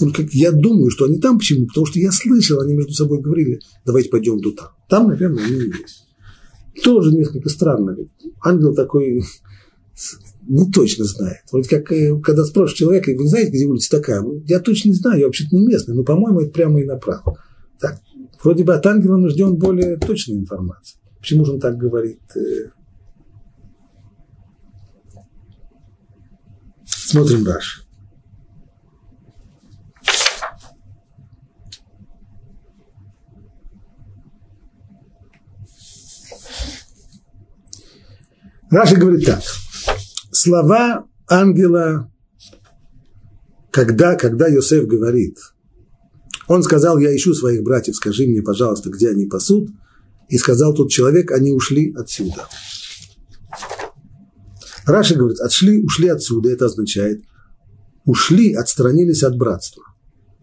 ну, как я думаю, что они там. Почему? Потому что я слышал, они между собой говорили, давайте пойдем в Дутан. Там, наверное, они есть. Тоже несколько странно. Ангел такой не точно знает. Вот как э, когда спрашиваешь человека, вы не знаете, где улица такая? Я точно не знаю, я вообще-то не местный, но, по-моему, это прямо и направо. Так, вроде бы от ангела мы ждем более точной информации. Почему же он так говорит? Э, смотрим дальше. Раша говорит так – слова ангела, когда, когда Йосеф говорит, он сказал, я ищу своих братьев, скажи мне, пожалуйста, где они пасут, и сказал тот человек, они ушли отсюда. Раша говорит, отшли, ушли отсюда, это означает, ушли, отстранились от братства.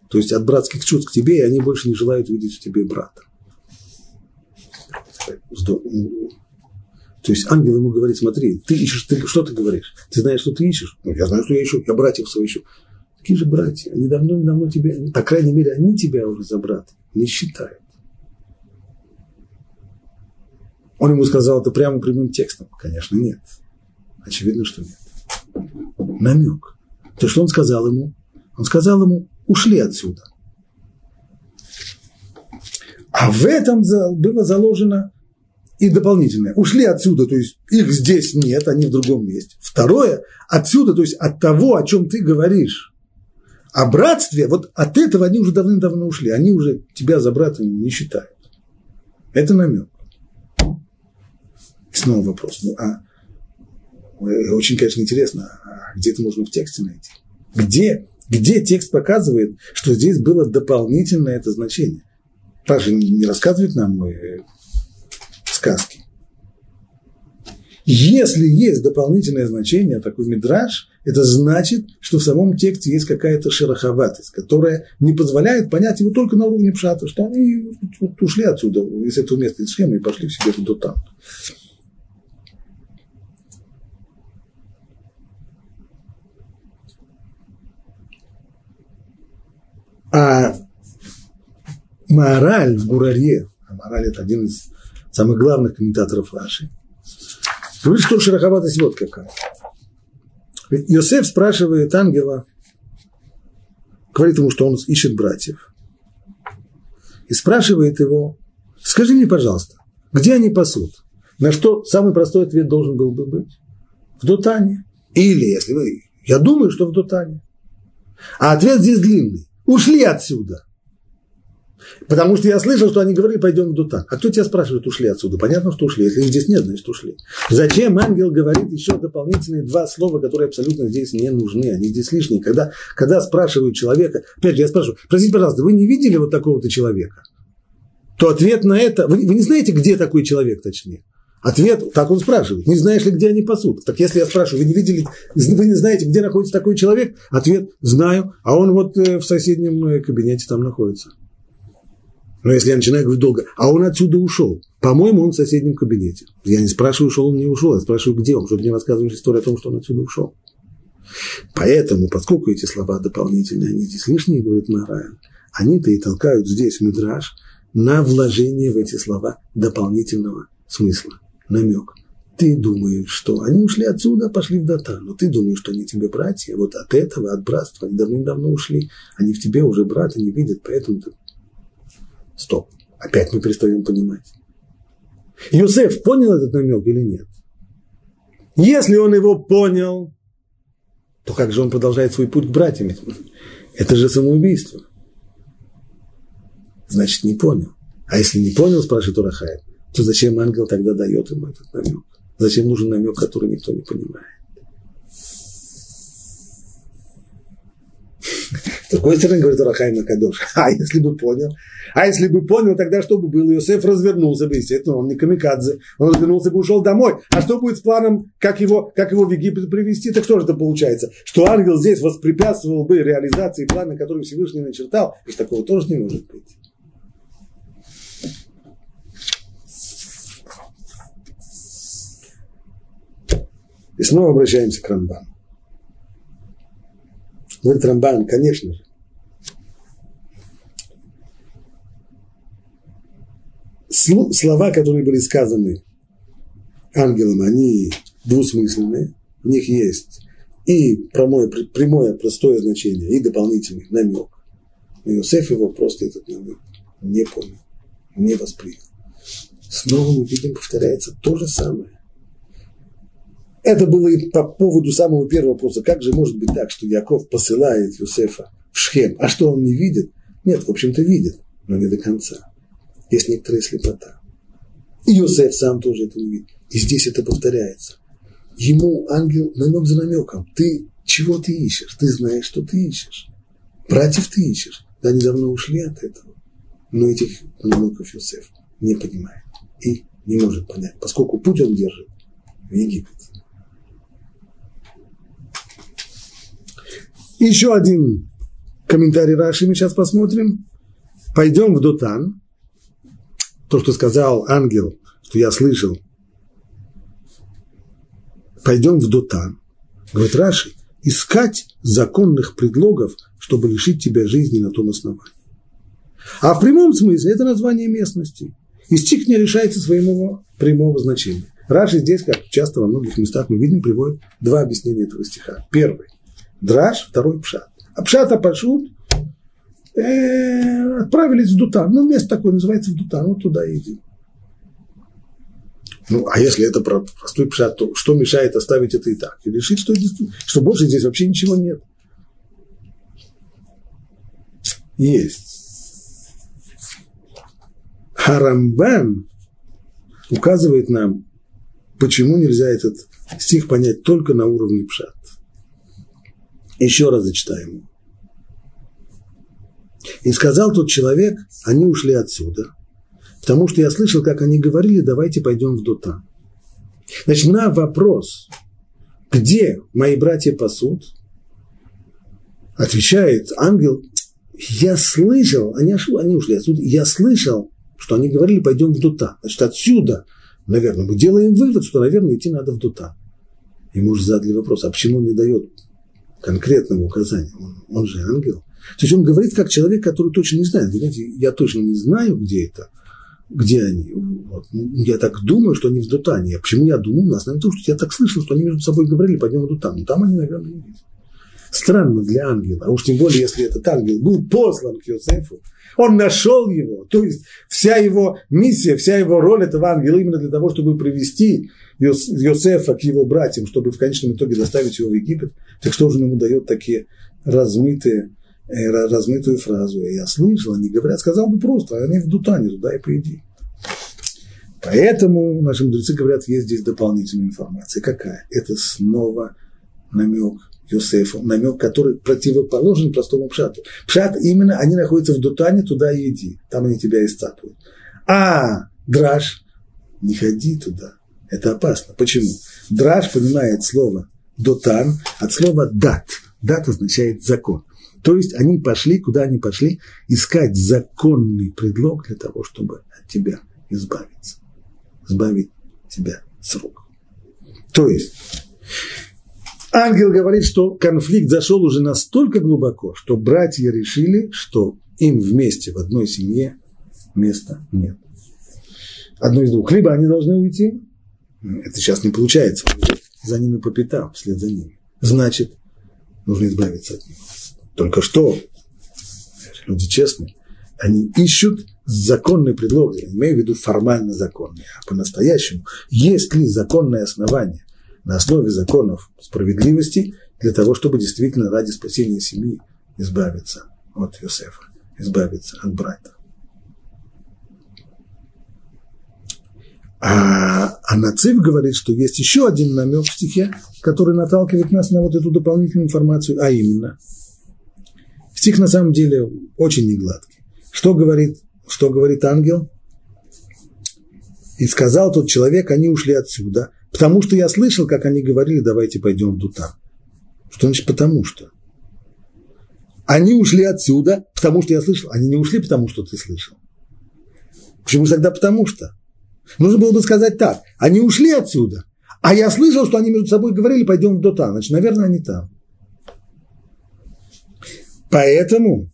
То есть от братских чувств к тебе, и они больше не желают видеть в тебе брата. То есть ангел ему говорит, смотри, ты ищешь, ты, что ты говоришь? Ты знаешь, что ты ищешь? Ну, я знаю, что я ищу, я братьев своих ищу. Какие же братья? Они давно-давно тебя, по крайней мере, они тебя уже за брата не считают. Он ему сказал это прямо прямым текстом. Конечно, нет. Очевидно, что нет. Намек. То, что он сказал ему? Он сказал ему, ушли отсюда. А в этом было заложено и дополнительное. Ушли отсюда, то есть их здесь нет, они в другом месте. Второе, отсюда, то есть от того, о чем ты говоришь. о братстве, вот от этого они уже давным-давно ушли. Они уже тебя за брата не считают. Это намек. Снова вопрос. Ну, а э, очень, конечно, интересно, а где это можно в тексте найти? Где, где текст показывает, что здесь было дополнительное это значение? Паша не рассказывает нам э, сказки. Если есть дополнительное значение, такой мидраж, это значит, что в самом тексте есть какая-то шероховатость, которая не позволяет понять его только на уровне пшата, что они ушли отсюда, из этого места, из схемы, и пошли в Дотан. А Мораль в Гураре, а Мораль это один из самых главных комментаторов Раши, говорит, что шероховатость вот какая. Йосеф спрашивает ангела, говорит ему, что он ищет братьев. И спрашивает его, скажи мне, пожалуйста, где они пасут? На что самый простой ответ должен был бы быть? В Дотане. Или, если вы, я думаю, что в Дотане. А ответ здесь длинный. Ушли отсюда. Потому что я слышал, что они говорили, пойдем в Дутан. А кто тебя спрашивает, ушли отсюда? Понятно, что ушли. Если их здесь нет, значит ушли. Зачем ангел говорит еще дополнительные два слова, которые абсолютно здесь не нужны? Они здесь лишние. Когда, когда спрашивают человека, опять же, я спрашиваю, простите, пожалуйста, вы не видели вот такого-то человека? То ответ на это, вы, вы не знаете, где такой человек, точнее. Ответ, так он спрашивает, не знаешь ли, где они пасут? Так если я спрашиваю, вы не видели, вы не знаете, где находится такой человек? Ответ, знаю, а он вот э, в соседнем э, кабинете там находится. Но если я начинаю говорить долго, а он отсюда ушел, по-моему, он в соседнем кабинете. Я не спрашиваю, ушел он, не ушел, я спрашиваю, где он, чтобы мне рассказывали историю о том, что он отсюда ушел. Поэтому, поскольку эти слова дополнительные, они здесь лишние, говорит Марая, они-то и толкают здесь мидраж на вложение в эти слова дополнительного смысла, намек. Ты думаешь, что они ушли отсюда, пошли в Датан, но ты думаешь, что они тебе братья, вот от этого, от братства, они давным-давно ушли, они в тебе уже брата не видят, поэтому ты Стоп. Опять мы перестаем понимать. Юсеф понял этот намек или нет? Если он его понял, то как же он продолжает свой путь к братьям? Это же самоубийство. Значит, не понял. А если не понял, спрашивает Урахаев, то зачем ангел тогда дает ему этот намек? Зачем нужен намек, который никто не понимает? С другой стороны, говорит Рахай Макадош, а если бы понял, а если бы понял, тогда что бы было? Иосиф развернулся бы, естественно, он не камикадзе, он развернулся бы, ушел домой. А что будет с планом, как его, как его в Египет привести? Так что же это получается? Что ангел здесь воспрепятствовал бы реализации плана, который Всевышний начертал? И такого тоже не может быть. И снова обращаемся к Рамбану. Говорит Рамбан, конечно же. Слова, которые были сказаны ангелом, они двусмысленные, в них есть и прямое, прямое простое значение, и дополнительный намек. Но Иосиф его просто этот намек не понял, не воспринял. Снова мы видим, повторяется то же самое. Это было и по поводу самого первого вопроса. Как же может быть так, что Яков посылает Юсефа в Шхем, а что он не видит? Нет, в общем-то видит, но не до конца. Есть некоторая слепота. И Юсеф сам тоже это не видит. И здесь это повторяется. Ему ангел намек за намеком. Ты чего ты ищешь? Ты знаешь, что ты ищешь. Братьев ты ищешь. Да они давно ушли от этого. Но этих намеков Юсеф не понимает. И не может понять, поскольку путь он держит в Египет. Еще один комментарий Раши мы сейчас посмотрим. Пойдем в Дотан. То, что сказал ангел, что я слышал. Пойдем в Дотан. Говорит Раши, искать законных предлогов, чтобы лишить тебя жизни на том основании. А в прямом смысле это название местности. И стих не решается своего прямого значения. Раши здесь, как часто во многих местах мы видим, приводит два объяснения этого стиха. Первый драж, второй пшат. А пшата пашут э, отправились в Дутан. Ну, место такое называется в Дутан, вот туда идем. Ну, а если это простой пшат, то что мешает оставить это и так? И решить, что, что больше здесь вообще ничего нет. есть. Харамбам указывает нам, почему нельзя этот стих понять только на уровне пшат. Еще раз зачитаем. И сказал тот человек, они ушли отсюда, потому что я слышал, как они говорили, давайте пойдем в Дутан. Значит, на вопрос, где мои братья пасут, отвечает ангел, я слышал, они, они ушли отсюда, я слышал, что они говорили, пойдем в Дута. Значит, отсюда, наверное, мы делаем вывод, что, наверное, идти надо в Дута. Ему уже задали вопрос, а почему он не дает конкретного указания? Он, он же ангел. То есть он говорит как человек, который точно не знает. Вы знаете, я точно не знаю, где это, где они. Вот. Я так думаю, что они в Дутане. А почему я думаю? На основе того, что я так слышал, что они между собой говорили, пойдем в Дутан. Ну, там они, наверное, есть. Странно для ангела, а уж тем более, если этот ангел был послан к Йосефу, он нашел его, то есть вся его миссия, вся его роль этого ангела именно для того, чтобы привести Йосефа к его братьям, чтобы в конечном итоге доставить его в Египет, так что же он ему дает такие размытые Э, размытую фразу. Я слышал, они говорят, сказал бы просто, они в Дутане, туда и приди. Поэтому наши мудрецы говорят, есть здесь дополнительная информация. Какая? Это снова намек Йосефу, намек, который противоположен простому пшату. Пшат именно, они находятся в Дутане, туда и иди, там они тебя истапывают. А драж, не ходи туда, это опасно. Почему? Драж понимает слово дотан от слова дат. Дат означает закон. То есть они пошли, куда они пошли, искать законный предлог для того, чтобы от тебя избавиться, избавить тебя с рук. То есть ангел говорит, что конфликт зашел уже настолько глубоко, что братья решили, что им вместе в одной семье места нет. Одно из двух. Либо они должны уйти, это сейчас не получается, за ними по пятам, вслед за ними. Значит, нужно избавиться от них. Только что люди честные, они ищут законный предлог, я имею в виду формально законный, а по-настоящему, есть ли законное основание на основе законов справедливости для того, чтобы действительно ради спасения семьи избавиться от Иосифа, избавиться от брата. А, а Нацив говорит, что есть еще один намек в стихе, который наталкивает нас на вот эту дополнительную информацию, а именно – Стих на самом деле очень негладкий. Что говорит, что говорит ангел? И сказал тот человек, они ушли отсюда, потому что я слышал, как они говорили, давайте пойдем в. Что значит потому что? Они ушли отсюда, потому что я слышал. Они не ушли, потому что ты слышал. Почему тогда потому что? Нужно было бы сказать так. Они ушли отсюда, а я слышал, что они между собой говорили, пойдем в Дотан. Значит, наверное, они там. Поэтому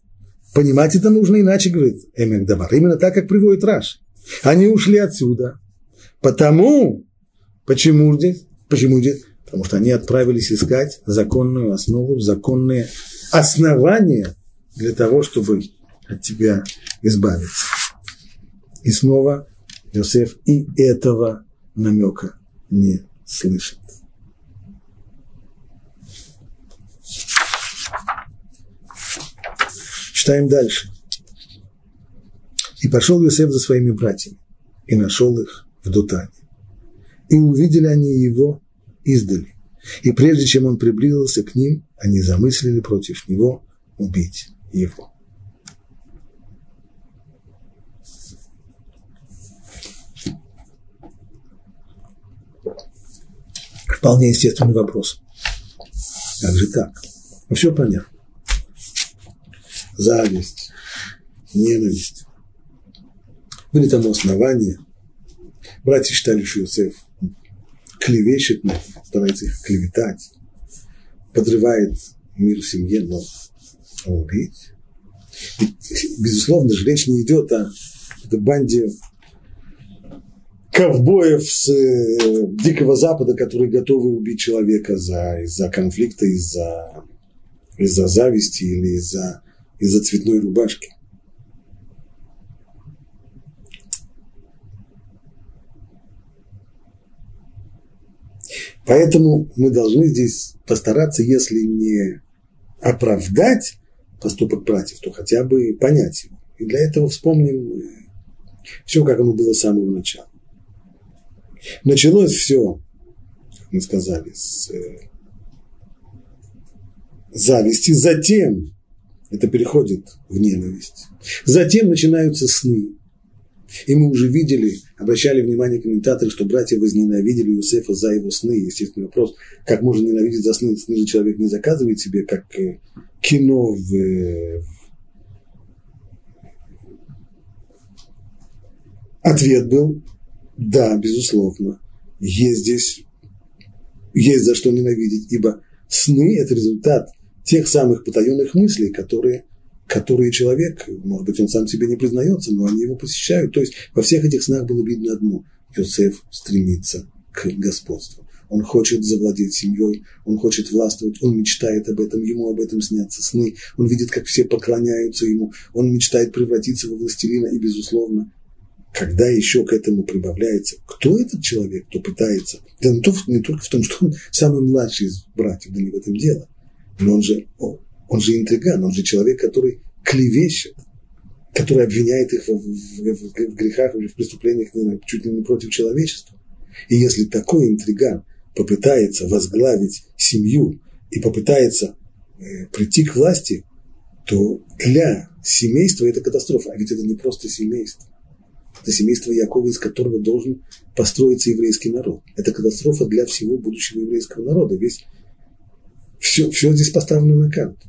понимать это нужно иначе, говорит Эмек Дамар. Именно так, как приводит Раш. Они ушли отсюда. Потому, почему здесь? Почему здесь? Потому что они отправились искать законную основу, законные основания для того, чтобы от тебя избавиться. И снова Иосиф и этого намека не слышит. Читаем дальше. И пошел Иосиф за своими братьями, и нашел их в Дутане. И увидели они его издали. И прежде чем он приблизился к ним, они замыслили против него убить его. Вполне естественный вопрос. Как же так? Ну, все понятно зависть, ненависть. Были тому основания. Братья считали, что Иосиф клевещет, старается их клеветать, подрывает мир в семье, но убить. И, безусловно же, речь не идет о этой банде ковбоев с э, Дикого Запада, которые готовы убить человека за, из-за конфликта, из-за, из-за зависти или из-за из-за цветной рубашки. Поэтому мы должны здесь постараться, если не оправдать поступок братьев, то хотя бы понять его. И для этого вспомним э, все, как оно было с самого начала. Началось все, мы сказали, с э, зависти, затем это переходит в ненависть. Затем начинаются сны. И мы уже видели, обращали внимание комментаторы, что братья возненавидели Юсефа за его сны. Естественный вопрос, как можно ненавидеть за сны? Сны же человек не заказывает себе, как э, кино в, э, Ответ был, да, безусловно, есть здесь, есть за что ненавидеть, ибо сны – это результат тех самых потаенных мыслей, которые, которые человек, может быть, он сам себе не признается, но они его посещают. То есть во всех этих снах было видно одно – Йосеф стремится к господству. Он хочет завладеть семьей, он хочет властвовать, он мечтает об этом, ему об этом снятся сны, он видит, как все поклоняются ему, он мечтает превратиться во властелина, и, безусловно, когда еще к этому прибавляется, кто этот человек, кто пытается, да не, то, не только в том, что он самый младший из братьев, да не в этом дело, но он же, он, он же интриган, он же человек, который клевещет, который обвиняет их в, в, в, в грехах или в преступлениях чуть ли не против человечества. И если такой интриган попытается возглавить семью и попытается э, прийти к власти, то для семейства это катастрофа. А ведь это не просто семейство. Это семейство Якова, из которого должен построиться еврейский народ. Это катастрофа для всего будущего еврейского народа. Весь, все, все здесь поставлено на карту.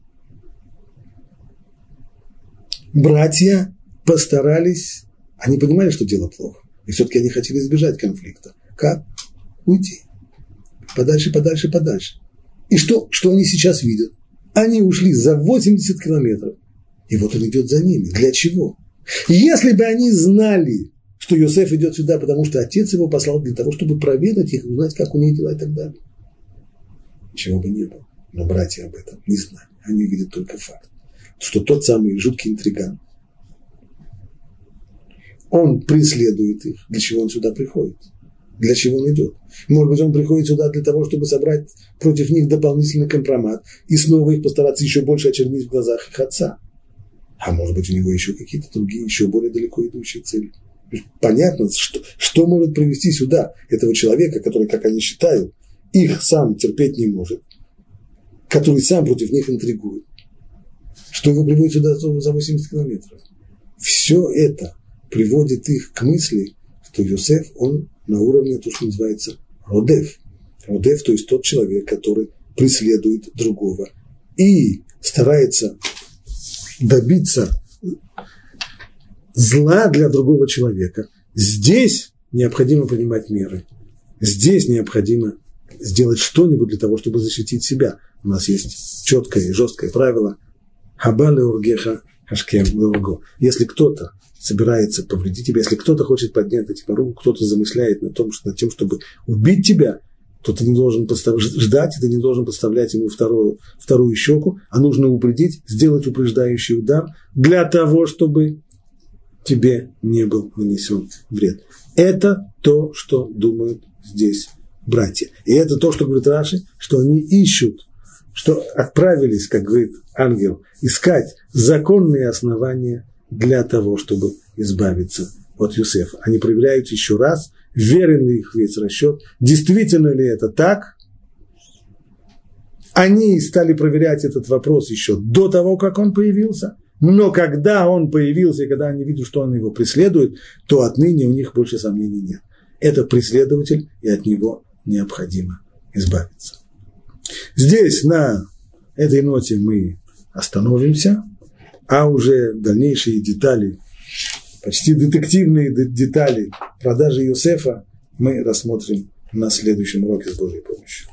Братья постарались, они понимали, что дело плохо. И все-таки они хотели избежать конфликта. Как? Уйти. Подальше, подальше, подальше. И что, что они сейчас видят? Они ушли за 80 километров. И вот он идет за ними. Для чего? Если бы они знали, что Йосеф идет сюда, потому что отец его послал для того, чтобы проведать их, узнать, как у них дела и так далее. Чего бы не было. Но братья об этом не знали. Они видят только факт, что тот самый жуткий интриган, он преследует их. Для чего он сюда приходит? Для чего он идет? Может быть, он приходит сюда для того, чтобы собрать против них дополнительный компромат и снова их постараться еще больше очернить в глазах их отца. А может быть, у него еще какие-то другие, еще более далеко идущие цели. Понятно, что, что может привести сюда этого человека, который, как они считают, их сам терпеть не может, который сам против них интригует. Что его приводит сюда за 80 километров. Все это приводит их к мысли, что Йосеф, он на уровне то, что называется Родев. Родев, то есть тот человек, который преследует другого и старается добиться зла для другого человека, здесь необходимо принимать меры. Здесь необходимо сделать что-нибудь для того, чтобы защитить себя. У нас есть четкое и жесткое правило «Хабале ургеха хашкем леурго». Если кто-то собирается повредить тебя, если кто-то хочет поднять на тебя руку, кто-то замышляет на том, что, над тем, чтобы убить тебя, то ты не должен ждать, ты не должен подставлять ему вторую, вторую щеку, а нужно упредить, сделать упреждающий удар для того, чтобы тебе не был нанесен вред. Это то, что думают здесь братья. И это то, что говорит Раши, что они ищут, что отправились, как говорит ангел, искать законные основания для того, чтобы избавиться от Юсефа. Они проверяют еще раз – верен ли их весь расчет, действительно ли это так. Они стали проверять этот вопрос еще до того, как он появился, но когда он появился и когда они видят, что он его преследует, то отныне у них больше сомнений нет. Это преследователь, и от него необходимо избавиться. Здесь на этой ноте мы остановимся, а уже дальнейшие детали почти детективные детали продажи Юсефа мы рассмотрим на следующем уроке с Божьей помощью.